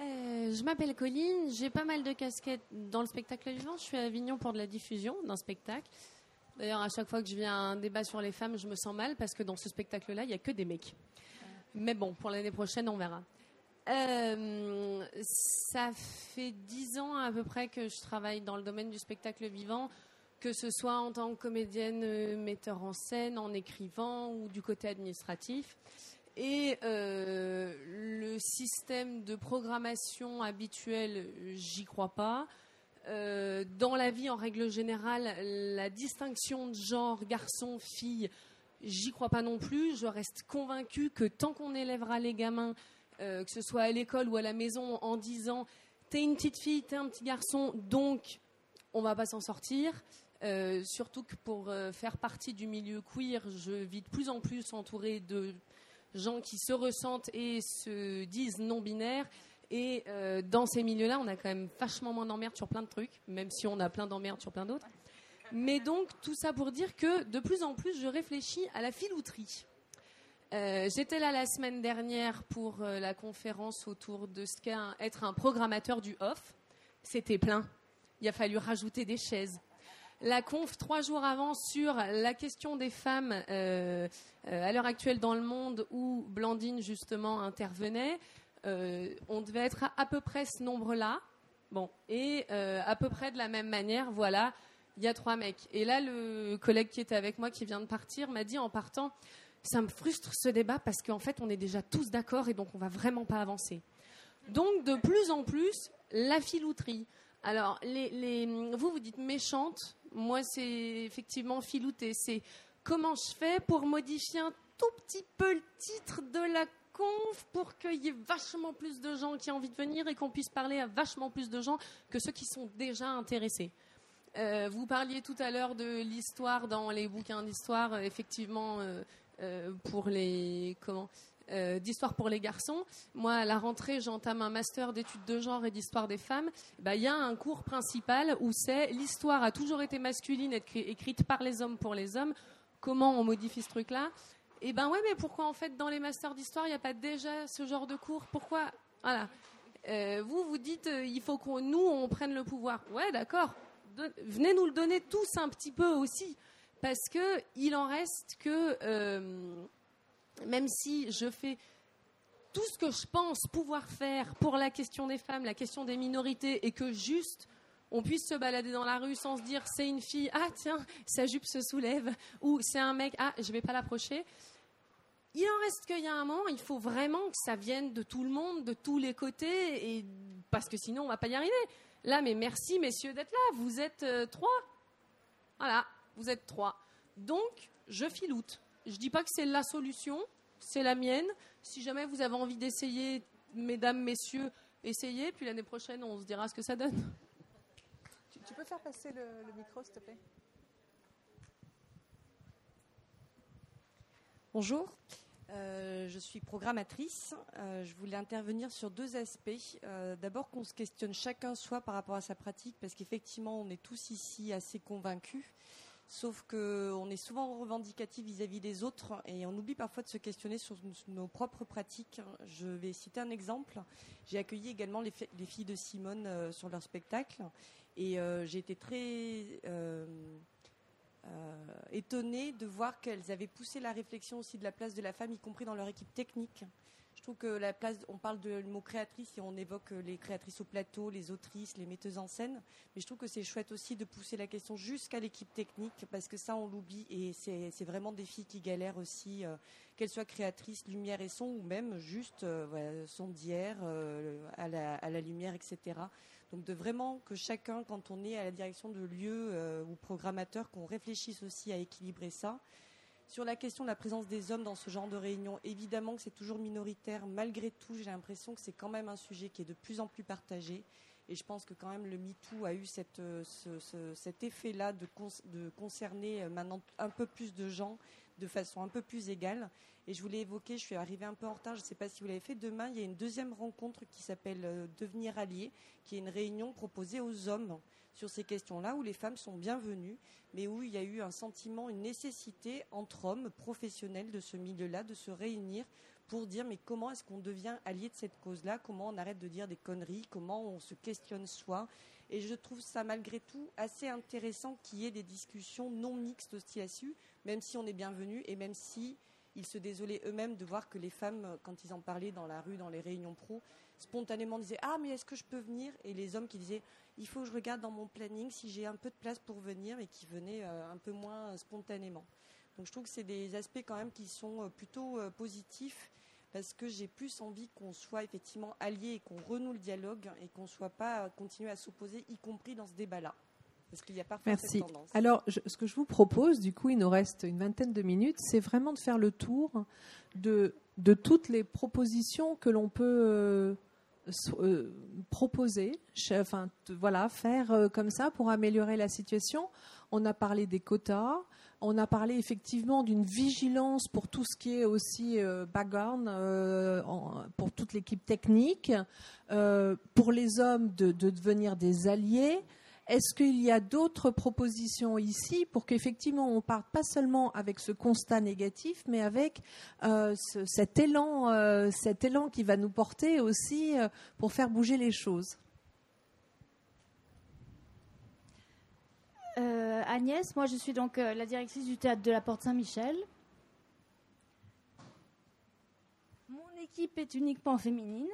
J: Euh, je m'appelle Colline, j'ai pas mal de casquettes dans le spectacle vivant. Je suis à Avignon pour de la diffusion d'un spectacle. D'ailleurs, à chaque fois que je viens à un débat sur les femmes, je me sens mal parce que dans ce spectacle-là, il n'y a que des mecs. Mais bon, pour l'année prochaine, on verra. Euh, ça fait dix ans à peu près que je travaille dans le domaine du spectacle vivant que ce soit en tant que comédienne, euh, metteur en scène, en écrivant ou du côté administratif. Et euh, le système de programmation habituel, j'y crois pas. Euh, dans la vie, en règle générale, la distinction de genre garçon-fille, j'y crois pas non plus. Je reste convaincue que tant qu'on élèvera les gamins, que ce soit à l'école ou à la maison, en disant t'es une petite fille, t'es un petit garçon, donc on va pas s'en sortir. Euh, surtout que pour euh, faire partie du milieu queer, je vis de plus en plus entourée de gens qui se ressentent et se disent non binaires. Et euh, dans ces milieux-là, on a quand même vachement moins d'emmerdes sur plein de trucs, même si on a plein d'emmerdes sur plein d'autres. Mais donc, tout ça pour dire que de plus en plus, je réfléchis à la filouterie. J'étais là la semaine dernière pour la conférence autour de ce qu'est être un programmateur du off. C'était plein. Il a fallu rajouter des chaises, la conf trois jours avant sur la question des femmes euh, euh, à l'heure actuelle dans le monde où Blandine justement intervenait. Euh, on devait être à, peu près ce nombre-là. Bon, et à peu près de la même manière, voilà, il y a trois mecs. Et là, le collègue qui était avec moi, qui vient de partir, m'a dit en partant, ça me frustre ce débat parce qu'en fait, on est déjà tous d'accord et donc on va vraiment pas avancer. Donc, de plus en plus, la filouterie. Alors, vous, vous dites méchante. Moi, c'est effectivement filouté. C'est comment je fais pour modifier un tout petit peu le titre de la conf pour qu'il y ait vachement plus de gens qui ont envie de venir et qu'on puisse parler à vachement plus de gens que ceux qui sont déjà intéressés. Euh, vous parliez tout à l'heure de l'histoire dans les bouquins d'histoire, euh, effectivement, euh, pour les comment euh, d'histoire pour les garçons. Moi, à la rentrée, j'entame un master d'études de genre et d'histoire des femmes. Bah, il y a un cours principal où c'est l'histoire a toujours été masculine, écrite par les hommes pour les hommes. Comment on modifie ce truc-là? Eh ben ouais, mais pourquoi en fait dans les masters d'histoire, il n'y a pas déjà ce genre de cours? Pourquoi? Voilà. Euh, vous, vous dites, euh, il faut qu'on nous, on prenne le pouvoir. Ouais, d'accord. venez nous le donner tous un petit peu aussi, parce que il en reste que même si je fais tout ce que je pense pouvoir faire pour la question des femmes, la question des minorités, et que juste on puisse se balader dans la rue sans se dire c'est une fille, ah tiens, sa jupe se soulève, ou c'est un mec, ah je vais pas l'approcher. Il en reste qu'il y a un moment, il faut vraiment que ça vienne de tout le monde, de tous les côtés, parce que sinon on va pas y arriver. Là, mais merci messieurs d'être là, vous êtes euh, trois. Voilà, vous êtes trois. Donc, je filoute. Je dis pas que c'est la solution, c'est la mienne. Si jamais vous avez envie d'essayer, mesdames, messieurs, essayez. Puis l'année prochaine, on se dira ce que ça donne.
A: Tu, peux faire passer le, micro, s'il te plaît?
K: Bonjour. Euh, je suis programmatrice. Euh, je voulais intervenir sur deux aspects. Euh, d'abord, qu'on se questionne chacun soi par rapport à sa pratique, parce qu'effectivement, on est tous ici assez convaincus. Sauf qu'on est souvent revendicatif vis-à-vis des autres et on oublie parfois de se questionner sur nos propres pratiques. Je vais citer un exemple. J'ai accueilli également les, filles de Simone sur leur spectacle et j'ai été très euh, étonnée de voir qu'elles avaient poussé la réflexion aussi de la place de la femme, y compris dans leur équipe technique. Je trouve que la place, on parle de mot créatrice et on évoque les créatrices au plateau, les autrices, les metteuses en scène. Mais je trouve que c'est chouette aussi de pousser la question jusqu'à l'équipe technique parce que ça, on l'oublie et c'est vraiment des filles qui galèrent aussi, euh, qu'elles soient créatrices, lumière et son ou même juste euh, son d'hier à, la, lumière, etc. Donc de vraiment que chacun, quand on est à la direction de lieu euh, ou programmateur, qu'on réfléchisse aussi à équilibrer ça. Sur la question de la présence des hommes dans ce genre de réunion, évidemment que c'est toujours minoritaire. Malgré tout, j'ai l'impression que c'est quand même un sujet qui est de plus en plus partagé. Et je pense que quand même le MeToo a eu euh, cet effet-là de, de, concerner euh, maintenant un peu plus de gens de façon un peu plus égale. Et je voulais évoquer, je suis arrivée un peu en retard, je ne sais pas si vous l'avez fait, demain il y a une deuxième rencontre qui s'appelle euh, Devenir allié, qui est une réunion proposée aux hommes sur ces questions-là, où les femmes sont bienvenues, mais où il y a eu un sentiment, une nécessité entre hommes professionnels de ce milieu-là de se réunir pour dire mais comment est-ce qu'on devient allié de cette cause-là, comment on arrête de dire des conneries, comment on se questionne soi? Et je trouve ça malgré tout assez intéressant qu'il y ait des discussions non mixtes aussi à su, même si on est bienvenu et même si ils se désolaient eux-mêmes de voir que les femmes, quand ils en parlaient dans la rue, dans les réunions pro, spontanément disaient Ah, mais est-ce que je peux venir? Et les hommes qui disaient Il faut que je regarde dans mon planning si j'ai un peu de place pour venir et qui venaient euh, un peu moins spontanément. Donc je trouve que c'est des aspects quand même qui sont euh, plutôt euh, positifs parce que j'ai plus envie qu'on soit effectivement alliés et qu'on renoue le dialogue et qu'on ne soit pas continuer à s'opposer, y compris dans ce débat-là. Parce qu'il y a parfois
A: Merci.
K: cette tendance.
A: Alors, ce que je vous propose, du coup, il nous reste une vingtaine de minutes, c'est vraiment de faire le tour de, de toutes les propositions que l'on peut euh, euh, proposer, enfin, voilà, faire euh, comme ça pour améliorer la situation. On a parlé des quotas, on a parlé effectivement d'une vigilance pour tout ce qui est aussi background, pour toute l'équipe technique, pour les hommes de, de devenir des alliés. Est-ce qu'il y a d'autres propositions ici pour qu'effectivement on parte pas seulement avec ce constat négatif, mais avec euh, cet élan, euh, cet élan qui va nous porter aussi euh, pour faire bouger les choses?
L: Agnès, moi je suis donc la directrice du théâtre de la Porte Saint-Michel. Mon équipe est uniquement féminine.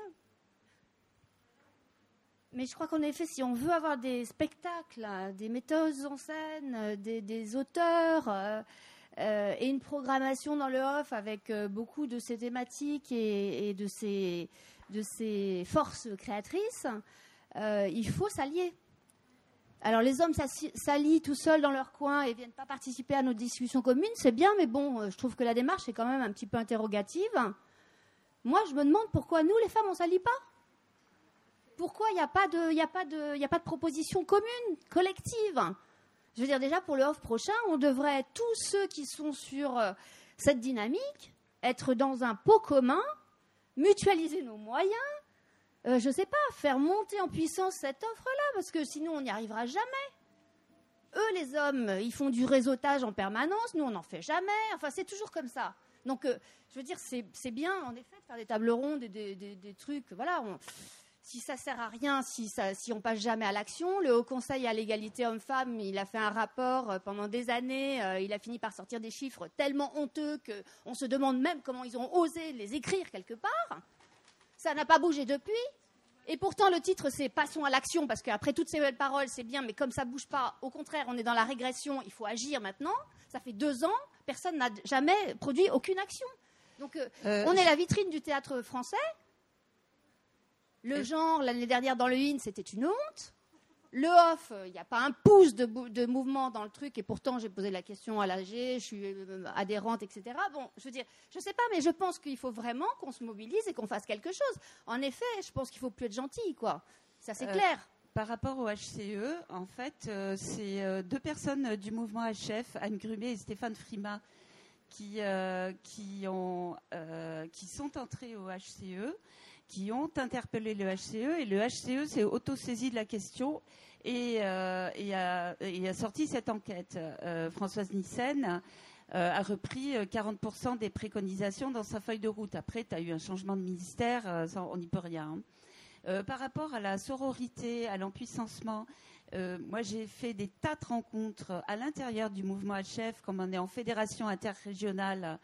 L: Mais je crois qu'en effet, si on veut avoir des spectacles, des méthodes en scène, euh, des, auteurs euh, euh, et une programmation dans le off avec beaucoup de ces thématiques et, de, ces, forces créatrices, il faut s'allier. Alors les hommes s'allient tout seuls dans leur coin et viennent pas participer à nos discussions communes, c'est bien, mais bon, je trouve que la démarche est quand même un petit peu interrogative. Moi, je me demande pourquoi nous, les femmes, on s'allie pas? Pourquoi il n'y a, pas de, proposition commune, collective? Je veux dire, déjà, pour le off prochain, on devrait, tous ceux qui sont sur euh, cette dynamique, être dans un pot commun, mutualiser nos moyens, euh, je ne sais pas, faire monter en puissance cette offre-là, parce que sinon, on n'y arrivera jamais. Eux, les hommes, ils font du réseautage en permanence, nous, on n'en fait jamais. Enfin, c'est toujours comme ça. Donc, euh, je veux dire, c'est bien, en effet, de faire des tables rondes et des, trucs. Voilà, si ça sert à rien, si, ça, si on passe jamais à l'action, le Haut Conseil à l'égalité homme-femme, il a fait un rapport euh, pendant des années, euh, il a fini par sortir des chiffres tellement honteux qu'on se demande même comment ils ont osé les écrire quelque part. Ça n'a pas bougé depuis. Et pourtant, le titre, c'est Passons à l'action, parce qu'après toutes ces belles paroles, c'est bien, mais comme ça bouge pas, au contraire, on est dans la régression, il faut agir maintenant. Ça fait deux ans, personne n'a jamais produit aucune action. Donc, euh, on est la vitrine du théâtre français. Le genre, l'année dernière dans le IN, c'était une honte. Le off, il n'y a pas un pouce de, mouvement dans le truc, et pourtant j'ai posé la question à l'AG, je suis euh, adhérente, etc. Bon, je veux dire, je ne sais pas, mais je pense qu'il faut vraiment qu'on se mobilise et qu'on fasse quelque chose. En effet, je pense qu'il faut plus être gentil, quoi. Ça, c'est euh, clair.
D: Par rapport au HCE, en fait, euh, c'est deux personnes du mouvement HF, Anne Grumet et Stéphane Frima, qui, euh, qui, ont, euh, qui sont entrés au HCE, qui ont interpellé le HCE, et le HCE s'est autosaisi de la question et, euh, a, sorti cette enquête. Françoise Nissen a repris 40% des préconisations dans sa feuille de route. Après, tu as eu un changement de ministère, on n'y peut rien. Hein. par rapport à la sororité, à l'empuissancement, euh, moi, j'ai fait des tas de rencontres à l'intérieur du mouvement HF, comme on est en fédération interrégionale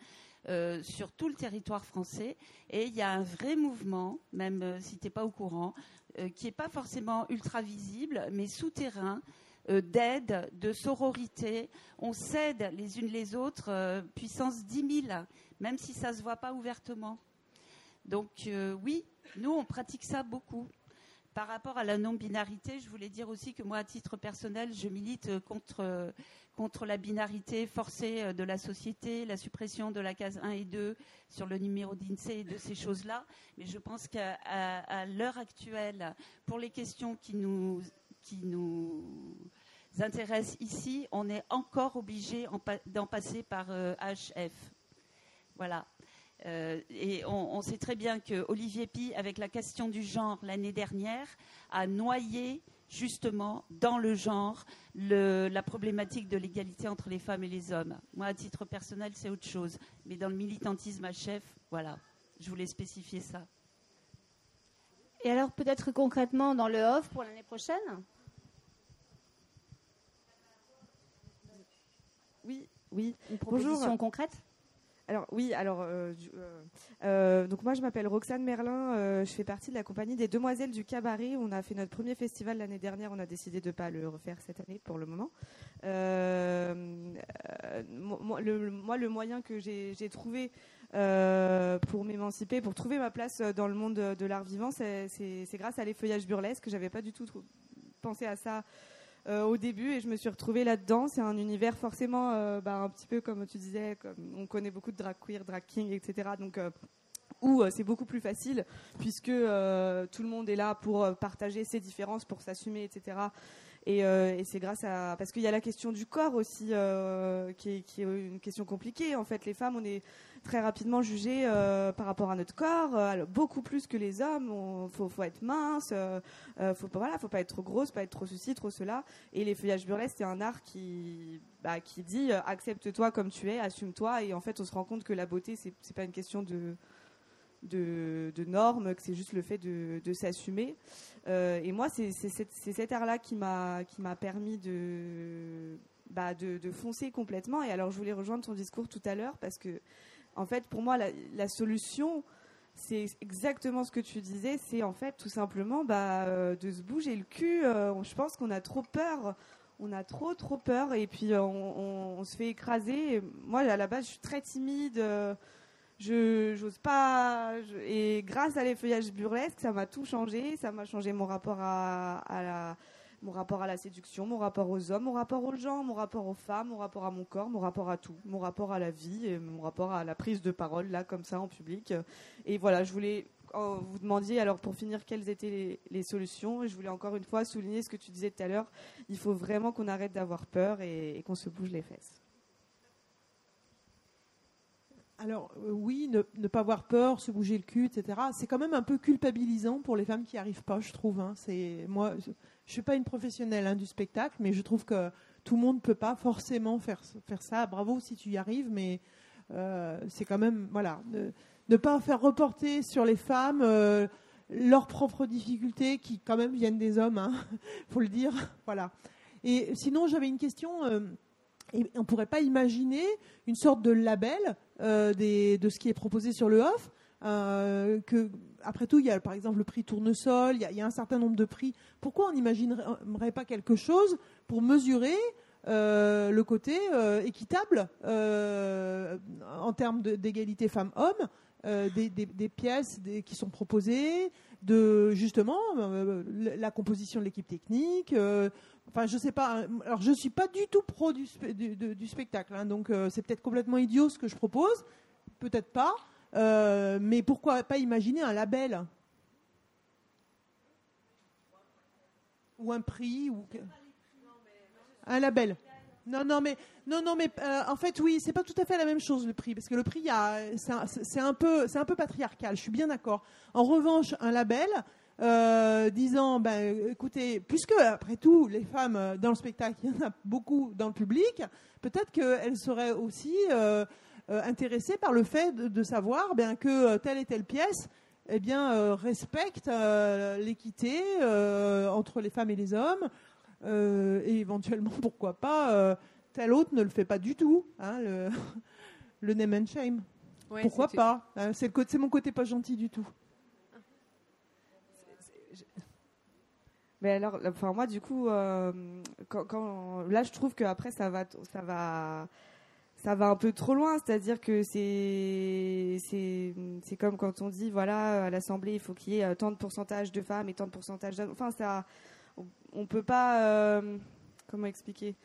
D: euh, sur tout le territoire français. Et il y a un vrai mouvement, même euh, si tu n'es pas au courant, qui n'est pas forcément ultra visible, mais souterrain, d'aide, de sororité. On s'aide les unes les autres, puissance 10 000, même si ça ne se voit pas ouvertement. Donc oui, nous, on pratique ça beaucoup. Par rapport à la non-binarité, je voulais dire aussi que moi, à titre personnel, je milite contre, contre la binarité forcée euh, de la société, la suppression de la case 1 et 2 sur le numéro d'INSEE et de ces choses-là. Mais je pense qu'à l'heure actuelle, pour les questions qui nous, qui nous intéressent ici, on est encore obligé d'en passer par HF. Euh, voilà. Euh, et on, sait très bien que Olivier Pi, avec la question du genre l'année dernière, a noyé justement dans le genre la problématique de l'égalité entre les femmes et les hommes. Moi, à titre personnel, c'est autre chose. Mais dans le militantisme à chef, voilà, je voulais spécifier ça.
L: Et alors, peut-être concrètement dans le off pour l'année prochaine?
M: Oui, oui.
L: Une proposition concrète?
M: Alors oui, alors euh, euh, euh, donc moi je m'appelle Roxane Merlin, je fais partie de la compagnie des Demoiselles du Cabaret. On a fait notre premier festival l'année dernière, on a décidé de ne pas le refaire cette année pour le moment. moi, le, moyen que j'ai trouvé pour m'émanciper, pour trouver ma place dans le monde de, l'art vivant, c'est grâce à l'effeuillage burlesque. J'avais pas du tout pensé à ça euh, au début et je me suis retrouvée là-dedans. C'est un univers forcément euh, bah, un petit peu comme tu disais, on connaît beaucoup de drag queer, drag king, etc. Donc euh, où c'est beaucoup plus facile puisque tout le monde est là pour partager ses différences, pour s'assumer, etc. Et, c'est grâce à parce qu'il y a la question du corps aussi qui, est, une question compliquée. En fait, les femmes, on est très rapidement jugé euh, par rapport à notre corps, euh, beaucoup plus que les hommes. Il faut, être mince, euh, faut pas voilà, faut pas être trop grosse, pas être trop ceci, trop cela. Et les feuillages burlesques, c'est un art qui bah, qui dit accepte-toi comme tu es, assume-toi. Et en fait, on se rend compte que la beauté, c'est c'est pas une question de de, normes, que c'est juste le fait de, s'assumer. et moi, c'est cet art-là qui m'a permis de, bah, de, de foncer complètement. Et alors, je voulais rejoindre ton discours tout à l'heure parce que en fait, pour moi, la, solution, c'est exactement ce que tu disais. C'est en fait tout simplement bah, euh, de se bouger le cul. Euh, je pense qu'on a trop peur. On a trop, trop peur. Et puis, euh, on, se fait écraser. moi, à la base, je suis très timide. je n'ose pas. et grâce à l'effeuillage burlesque, ça m'a tout changé. Ça m'a changé mon rapport à la mon rapport à la séduction, mon rapport aux hommes, mon rapport aux gens, mon rapport aux femmes, mon rapport à mon corps, mon rapport à tout, mon rapport à la vie, et mon rapport à la prise de parole là comme ça en public. Et voilà, je voulais vous demander alors pour finir quelles étaient les, solutions. Et je voulais encore une fois souligner ce que tu disais tout à l'heure. Il faut vraiment qu'on arrête d'avoir peur et, qu'on se bouge les fesses.
F: Alors euh, oui, ne, pas avoir peur, se bouger le cul, etc. C'est quand même un peu culpabilisant pour les femmes qui arrivent pas, je trouve. Hein. C'est moi, je suis pas une professionnelle hein, du spectacle, mais je trouve que tout le monde peut pas forcément faire, faire ça. Bravo si tu y arrives, mais euh, c'est quand même, voilà, ne, pas faire reporter sur les femmes euh, leurs propres difficultés qui quand même viennent des hommes, hein, faut le dire, voilà. Et sinon, j'avais une question. Euh, et on ne pourrait pas imaginer une sorte de label de ce qui est proposé sur le off euh, que, après tout, il y a par exemple le prix tournesol, il y, a, un certain nombre de prix. Pourquoi on n'imaginerait pas quelque chose pour mesurer euh, le côté euh, équitable en termes d'égalité femmes-hommes des, pièces qui sont proposées, de justement la composition de l'équipe technique. enfin, je sais pas. Alors, je suis pas du tout pro du, spectacle, hein, donc c'est peut-être complètement idiot ce que je propose, peut-être pas. Euh, mais pourquoi pas imaginer un label Ou un prix ou... Un label Non, non, mais, non, non, mais euh, en fait, oui, c'est pas tout à fait la même chose le prix, parce que le prix, c'est un, peu, c'est un peu patriarcal. Je suis bien d'accord. En revanche, un label euh, disant, ben, écoutez, puisque après tout, les femmes dans le spectacle, il y en a beaucoup dans le public, peut-être qu'elles seraient aussi euh, intéressées par le fait de, de savoir, bien que euh, telle et telle pièce eh bien, euh, respecte euh, l'équité euh, entre les femmes et les hommes, euh, et éventuellement, pourquoi pas, euh, tel autre ne le fait pas du tout, hein, le, le name and shame.
A: Ouais,
F: pourquoi pas hein, C'est le côté- c'est mon côté pas gentil du tout.
M: Mais alors, enfin moi du coup, euh, quand, quand- là je trouve qu'après ça va, ça va, ça va un peu trop loin. C'est-à-dire que c'est, comme quand on dit voilà à l'Assemblée il faut qu'il y ait euh, tant de pourcentage de femmes et tant de pourcentage d'hommes. Enfin ça, on, on peut pas, euh, comment expliquer?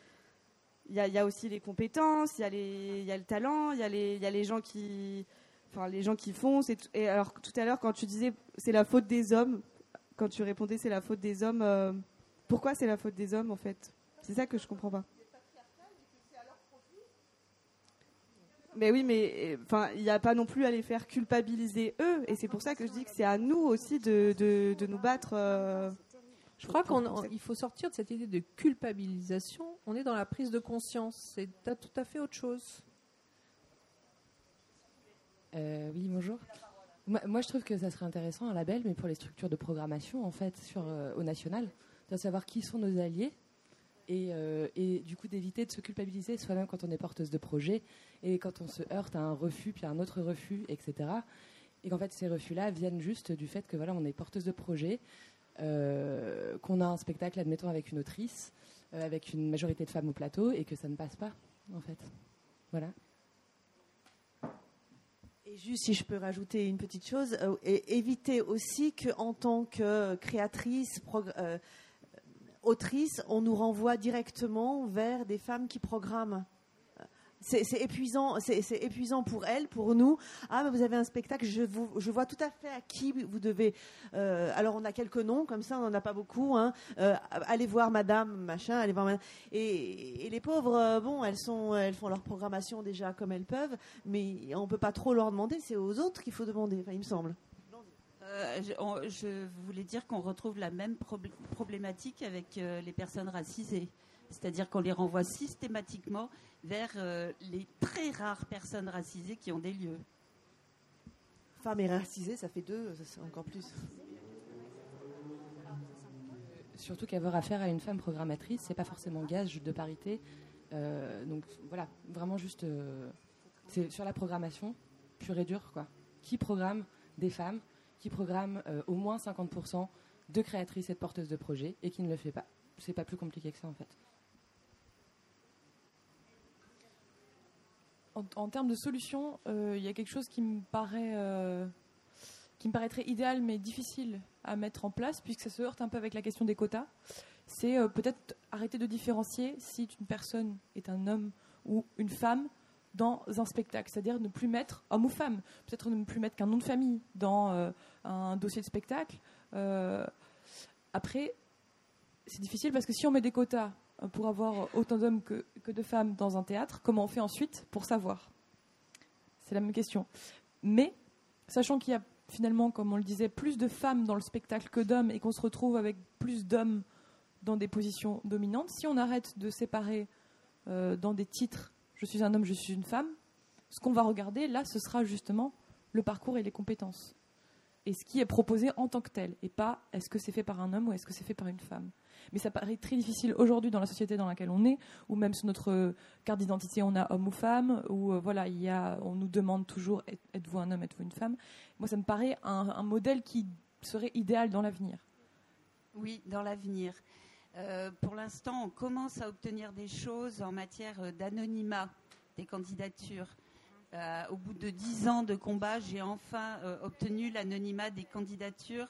M: Il y a, aussi les compétences, il y a les, y a le talent, il y a les, il y a les gens qui, enfin les gens qui font. Et alors tout à l'heure quand tu disais c'est la faute des hommes quand tu répondais c'est la faute des hommes, euh, pourquoi c'est la faute des hommes en fait? C'est ça que je comprends pas. Mais oui, mais enfin, il n'y a pas non plus à les faire culpabiliser eux, et c'est pour ça que je dis que c'est à nous aussi de, de, de nous battre. euh,
A: Je crois qu'il faut sortir de cette idée de culpabilisation. On est dans la prise de conscience. C'est tout à fait autre chose.
H: Euh, oui, bonjour. Moi, moi, je trouve que ça serait intéressant un label, mais pour les structures de programmation, en fait, sur, euh, au national, de savoir qui sont nos alliés et, euh, et du coup d'éviter de se culpabiliser soi-même quand on est porteuse de projet et quand on se heurte à un refus, puis à un autre refus, etc. Et qu'en fait, ces refus-là viennent juste du fait que voilà, on est porteuse de projet, euh, qu'on a un spectacle, admettons, avec une autrice, euh, avec une majorité de femmes au plateau, et que ça ne passe pas, en fait. Voilà.
E: Et juste si je peux rajouter une petite chose, éviter aussi qu'en tant que créatrice, autrice, on nous renvoie directement vers des femmes qui programment. C'est épuisant, c'est épuisant pour elles, pour nous. Ah, vous avez un spectacle, je, vois tout à fait à qui vous devez. euh, alors, on a quelques noms, comme ça, on n'en a pas beaucoup. Hein. Euh, allez voir Madame, machin, allez voir Madame. Et, les pauvres, euh, bon, elles, elles font leur programmation déjà comme elles peuvent, mais on peut pas trop leur demander, c'est aux autres qu'il faut demander, il me semble.
D: Euh, je, on- je voulais dire qu'on retrouve la même probl- problématique avec euh, les personnes racisées. C'est-à-dire qu'on les renvoie systématiquement vers euh, les très rares personnes racisées qui ont des lieux.
E: Femme et racisée, ça fait deux, ça, encore plus.
H: Surtout qu'avoir affaire à une femme programmatrice, c'est pas forcément gage de parité. Euh, donc voilà, vraiment juste, euh, c'est sur la programmation pure et dure quoi. Qui programme des femmes, qui programme euh, au moins 50% de créatrices et de porteuses de projets et qui ne le fait pas. C'est pas plus compliqué que ça en fait.
G: En, termes de solution, euh, il y a quelque chose qui me paraît euh, qui me paraîtrait idéal mais difficile à mettre en place puisque ça se heurte un peu avec la question des quotas. C'est peut-être arrêter de différencier si une personne est un homme ou une femme dans un spectacle, c'est-à-dire ne plus mettre homme ou femme, peut-être ne plus mettre qu'un nom de famille dans euh, un dossier de spectacle. Euh, après, c'est difficile parce que si on met des quotas euh, pour avoir autant d'hommes que, de femmes dans un théâtre, comment on fait ensuite pour savoir? C'est la même question. Mais, sachant qu'il y a finalement, comme on le disait, plus de femmes dans le spectacle que d'hommes et qu'on se retrouve avec plus d'hommes dans des positions dominantes, si on arrête de séparer dans des titres je suis un homme, je suis une femme, ce qu'on va regarder là, ce sera justement le parcours et les compétences. Et ce qui est proposé en tant que tel, et pas est-ce que c'est fait par un homme ou est-ce que c'est fait par une femme. Mais ça paraît très difficile aujourd'hui dans la société dans laquelle on est, ou même sur notre carte d'identité, on a homme ou femme, ou euh, voilà, il y a, on nous demande toujours êtes- êtes-vous un homme, êtes-vous une femme? Moi, ça me paraît un modèle qui serait idéal dans l'avenir.
D: Oui, dans l'avenir. Euh, pour l'instant, on commence à obtenir des choses en matière euh, d'anonymat des candidatures. Euh, au bout de dix ans de combat, j'ai enfin obtenu l'anonymat des candidatures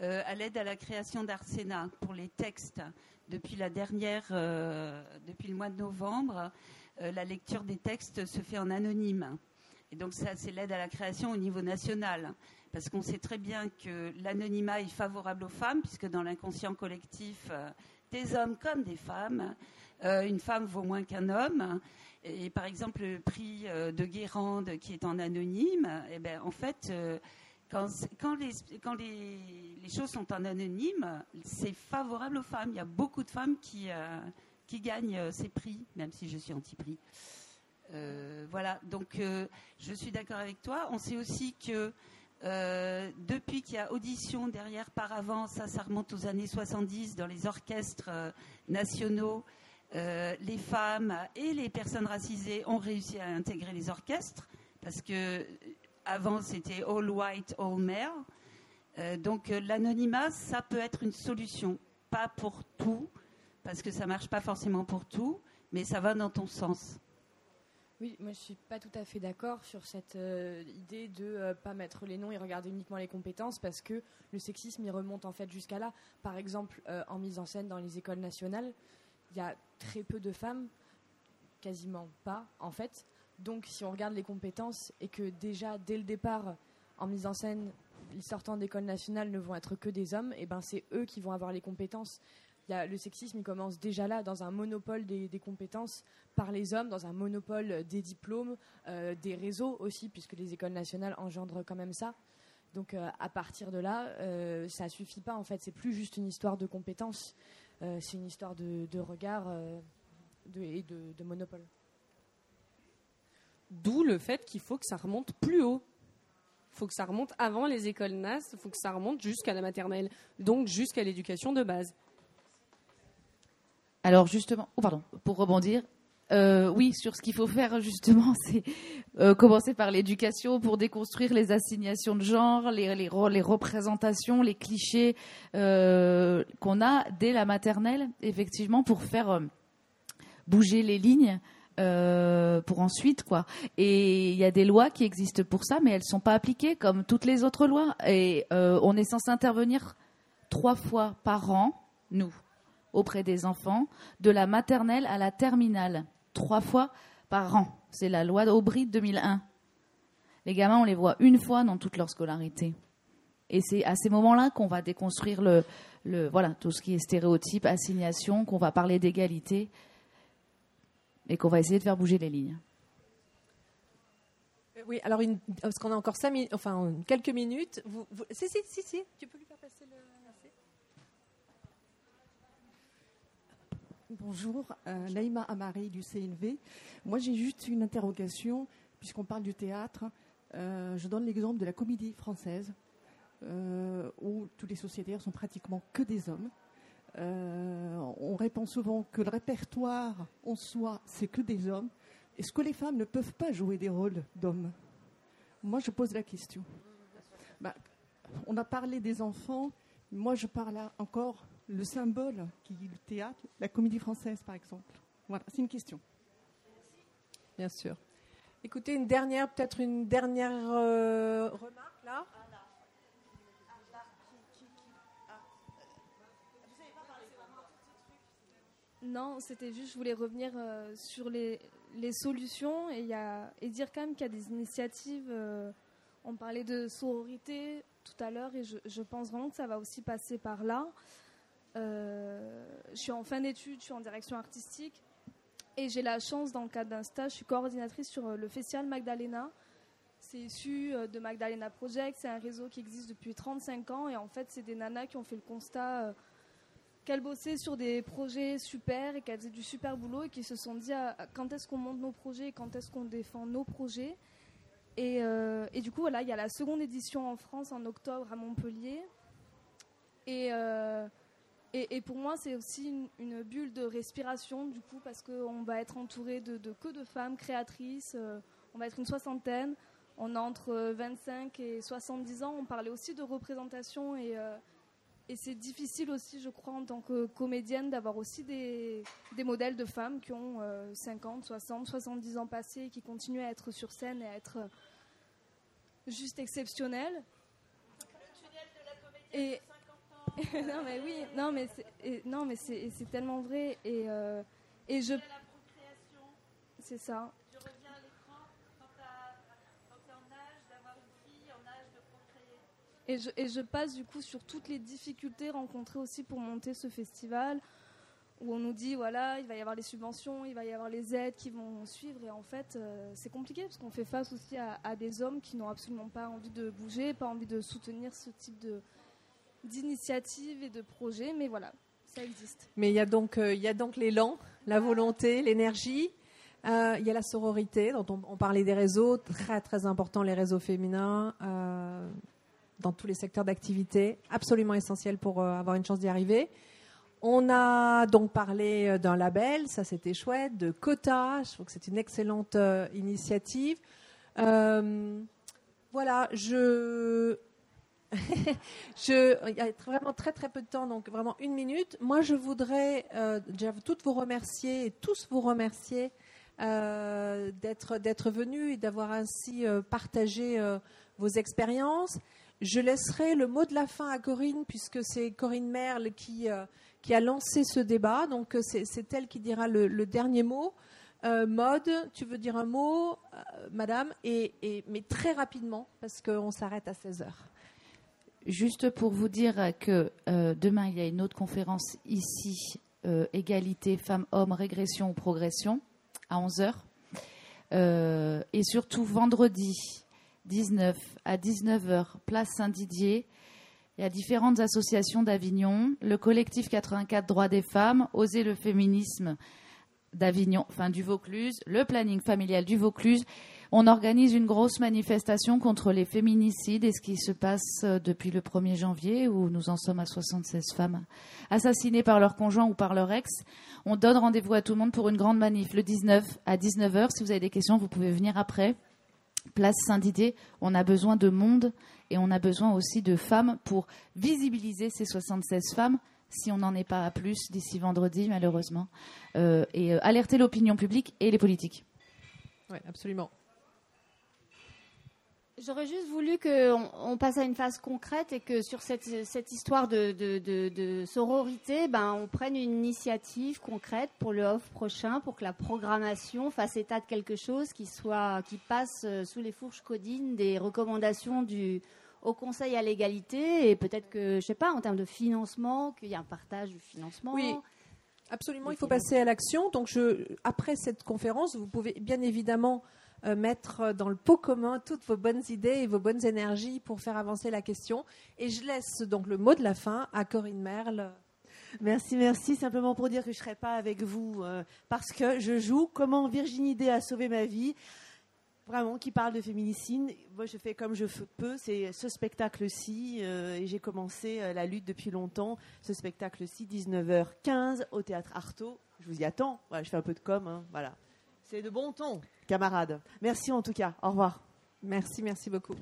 D: à l'aide à la création d'Arsena pour les textes. Depuis la dernière, depuis le mois de novembre, la lecture des textes se fait en anonyme. Et donc c'est l'aide à la création au niveau national. Parce qu'on sait très bien que l'anonymat est favorable aux femmes, puisque dans l'inconscient collectif, euh, des hommes comme des femmes, euh, une femme vaut moins qu'un homme. Et par exemple, le prix euh, de Guérande qui est en anonyme, eh ben, en fait, quand, les, quand les, choses sont en anonyme, c'est favorable aux femmes. Il y a beaucoup de femmes qui, qui gagnent ces prix, même si je suis anti-prix. voilà, donc je suis d'accord avec toi. On sait aussi que euh, depuis qu'il y a audition derrière par avant, ça, remonte aux années 70 dans les orchestres euh, nationaux. Euh, les femmes et les personnes racisées ont réussi à intégrer les orchestres parce que avant c'était all white, all male. donc l'anonymat, ça peut être une solution, pas pour tout, parce que ça marche pas forcément pour tout, mais ça va dans ton sens.
H: Oui, moi je suis pas tout à fait d'accord sur cette euh, idée de euh, pas mettre les noms et regarder uniquement les compétences parce que le sexisme il remonte en fait jusqu'à là. Par exemple, euh, en mise en scène dans les écoles nationales, il y a très peu de femmes, quasiment pas en fait. Donc si on regarde les compétences et que déjà dès le départ en mise en scène, les sortants d'école nationale ne vont être que des hommes, et eh ben c'est eux qui vont avoir les compétences le sexisme, il commence déjà là, dans un monopole des, compétences par les hommes, dans un monopole des diplômes, euh, des réseaux aussi, puisque les écoles nationales engendrent quand même ça. Donc euh, à partir de là, euh, ça suffit pas en fait. C'est plus juste une histoire de compétences, c'est une histoire de, regard et de, de monopole.
N: D'où le fait qu'il faut que ça remonte plus haut. Il faut que ça remonte avant les écoles NAS, il faut que ça remonte jusqu'à la maternelle, donc jusqu'à l'éducation de base.
B: Alors justement, oh, pardon, pour rebondir, euh, oui, sur ce qu'il faut faire justement, c'est euh, commencer par l'éducation pour déconstruire les assignations de genre, les, les, les représentations, les clichés euh, qu'on a dès la maternelle, effectivement, pour faire bouger les lignes. pour ensuite quoi. Et il y a des lois qui existent pour ça, mais elles sont pas appliquées comme toutes les autres lois. Et on est censé intervenir trois fois par an, nous, auprès des enfants, de la maternelle à la terminale, trois fois par an. C'est la loi d'Aubry 2001. Les gamins, on les voit une fois dans toute leur scolarité. Et c'est à ces moments-là qu'on va déconstruire le, voilà, tout ce qui est stéréotype, assignation, qu'on va parler d'égalité et qu'on va essayer de faire bouger les lignes.
A: Euh, oui, alors, parce qu'on a encore cinq enfin, quelques minutes. Vous, si, si, si, si, tu peux lui faire passer le.
K: Bonjour, euh, Naïma Amari du CNV. Moi, j'ai juste une interrogation, puisqu'on parle du théâtre. Euh, je donne l'exemple de la comédie française, euh, où tous les sociétaires sont pratiquement que des hommes. on répond souvent que le répertoire en soi, c'est que des hommes. Est-ce que les femmes ne peuvent pas jouer des rôles d'hommes? Moi, je pose la question. Bah, on a parlé des enfants. Moi, je parle encore le symbole qui est le théâtre, la comédie française par exemple Voilà, c'est une question.
A: Bien sûr. Écoutez, une dernière, peut-être une dernière euh, remarque là.
O: Non, c'était juste, je voulais revenir euh, sur les, les solutions et, y a, et, dire quand même qu'il y a des initiatives. Euh, on parlait de sororité tout à l'heure et je, je, pense vraiment que ça va aussi passer par là. Euh, je suis en fin d'études, je suis en direction artistique. Et j'ai la chance, dans le cadre d'un stage, je suis coordinatrice sur euh, le festival Magdalena. C'est issu euh, de Magdalena Project. C'est un réseau qui existe depuis 35 ans. Et en fait, c'est des nanas qui ont fait le constat qu'elles bossaient sur des projets super et qu'elles faisaient du super boulot et qui se sont dit ah, quand est-ce qu'on monte nos projets, quand est-ce qu'on défend nos projets? Et, et, du coup, voilà, il y a la seconde édition en France en octobre à Montpellier. Et et, pour moi, c'est aussi une, bulle de respiration, du coup, parce qu'on va être entouré de, que de femmes créatrices. Euh, on va être une soixantaine. On a entre 25 et 70 ans. On parlait aussi de représentation et, euh, et c'est difficile aussi, je crois, en tant que comédienne, d'avoir aussi des, des, modèles de femmes qui ont 50, 60, 70 ans passés et qui continuent à être sur scène et à être juste exceptionnelles. Et, non mais oui, non mais c'est, non mais c'est, tellement vrai et euh, et je. C'est ça. Et je, et je passe du coup sur toutes les difficultés rencontrées aussi pour monter ce festival, où on nous dit voilà, il va y avoir les subventions, il va y avoir les aides qui vont suivre, et en fait, euh, c'est compliqué parce qu'on fait face aussi à des hommes qui n'ont absolument pas envie de bouger, pas envie de soutenir ce type de, d'initiative et de projet, mais voilà, ça existe.
A: Mais il y a donc, euh, il y a donc l'élan, la volonté, l'énergie. Euh, il y a la sororité, dont on, on parlait des réseaux, très très important, les réseaux féminins, euh, dans tous les secteurs d'activité, absolument essentiel pour avoir une chance d'y arriver. On a donc parlé d'un label, ça c'était chouette, de quotas, je trouve que c'est une excellente initiative. Voilà, je, je, il y a vraiment très très peu de temps, donc vraiment une minute. Moi, je voudrais euh, déjà toutes vous remercier et tous vous remercier euh, d'être venus et d'avoir ainsi euh, partagé vos expériences. Je laisserai le mot de la fin à Corinne puisque c'est Corinne Merle qui qui a lancé ce débat, donc c'est elle qui dira le, dernier mot. Euh, Maude, tu veux dire un mot, Madame, et- mais très rapidement parce qu'on s'arrête à 16 heures.
B: Juste pour vous dire que euh, demain, il y a une autre conférence ici, euh, égalité femmes-hommes, régression ou progression, à 11h. Euh, et surtout vendredi 19 à 19h, place Saint-Didier. Il y a différentes associations d'Avignon, le collectif 84 droits des femmes, Oser le féminisme d'Avignon, enfin du Vaucluse, le planning familial du Vaucluse. On organise une grosse manifestation contre les féminicides et ce qui se passe euh, depuis le 1er janvier où nous en sommes à 76 femmes assassinées par leur conjoint ou par leur ex. On donne rendez-vous à tout le monde pour une grande manif le 19 à 19h. Si vous avez des questions, vous pouvez venir après. Place Saint-Didier, on a besoin de monde et on a besoin aussi de femmes pour visibiliser ces 76 femmes si on n'en est pas à plus d'ici vendredi, malheureusement, euh, et euh, alerter l'opinion publique et les politiques.
A: Oui, absolument.
L: J'aurais juste voulu qu'on on passe à une phase concrète et que sur cette, cette histoire de, de- de- de sororité, ben, on prenne une initiative concrète pour le off prochain, pour que la programmation fasse état de quelque chose qui, soit, qui passe euh, sous les fourches codines des recommandations du Haut Conseil à l'égalité et peut-être que, je sais pas, en termes de financement, qu'il y ait un partage du financement.
A: Oui, absolument, il faut passer à l'action. Donc, je, après cette conférence, vous pouvez bien évidemment mettre dans le pot commun toutes vos bonnes idées et vos bonnes énergies pour faire avancer la question. Et je laisse donc le mot de la fin à Corinne Merle.
E: Merci, merci. Simplement pour dire que je ne serai pas avec vous euh, parce que je joue Comment Virginie D a sauvé ma vie. Vraiment, qui parle de féminicide. Moi, je fais comme je peux. C'est ce spectacle-ci. euh, et j'ai commencé euh, la lutte depuis longtemps. Ce spectacle-ci, 19h15 au théâtre Artaud. Je vous y attends. Je fais un peu de com. hein, voilà. C'est de bon ton, camarades. Merci en tout cas. Au revoir.
A: Merci, merci beaucoup.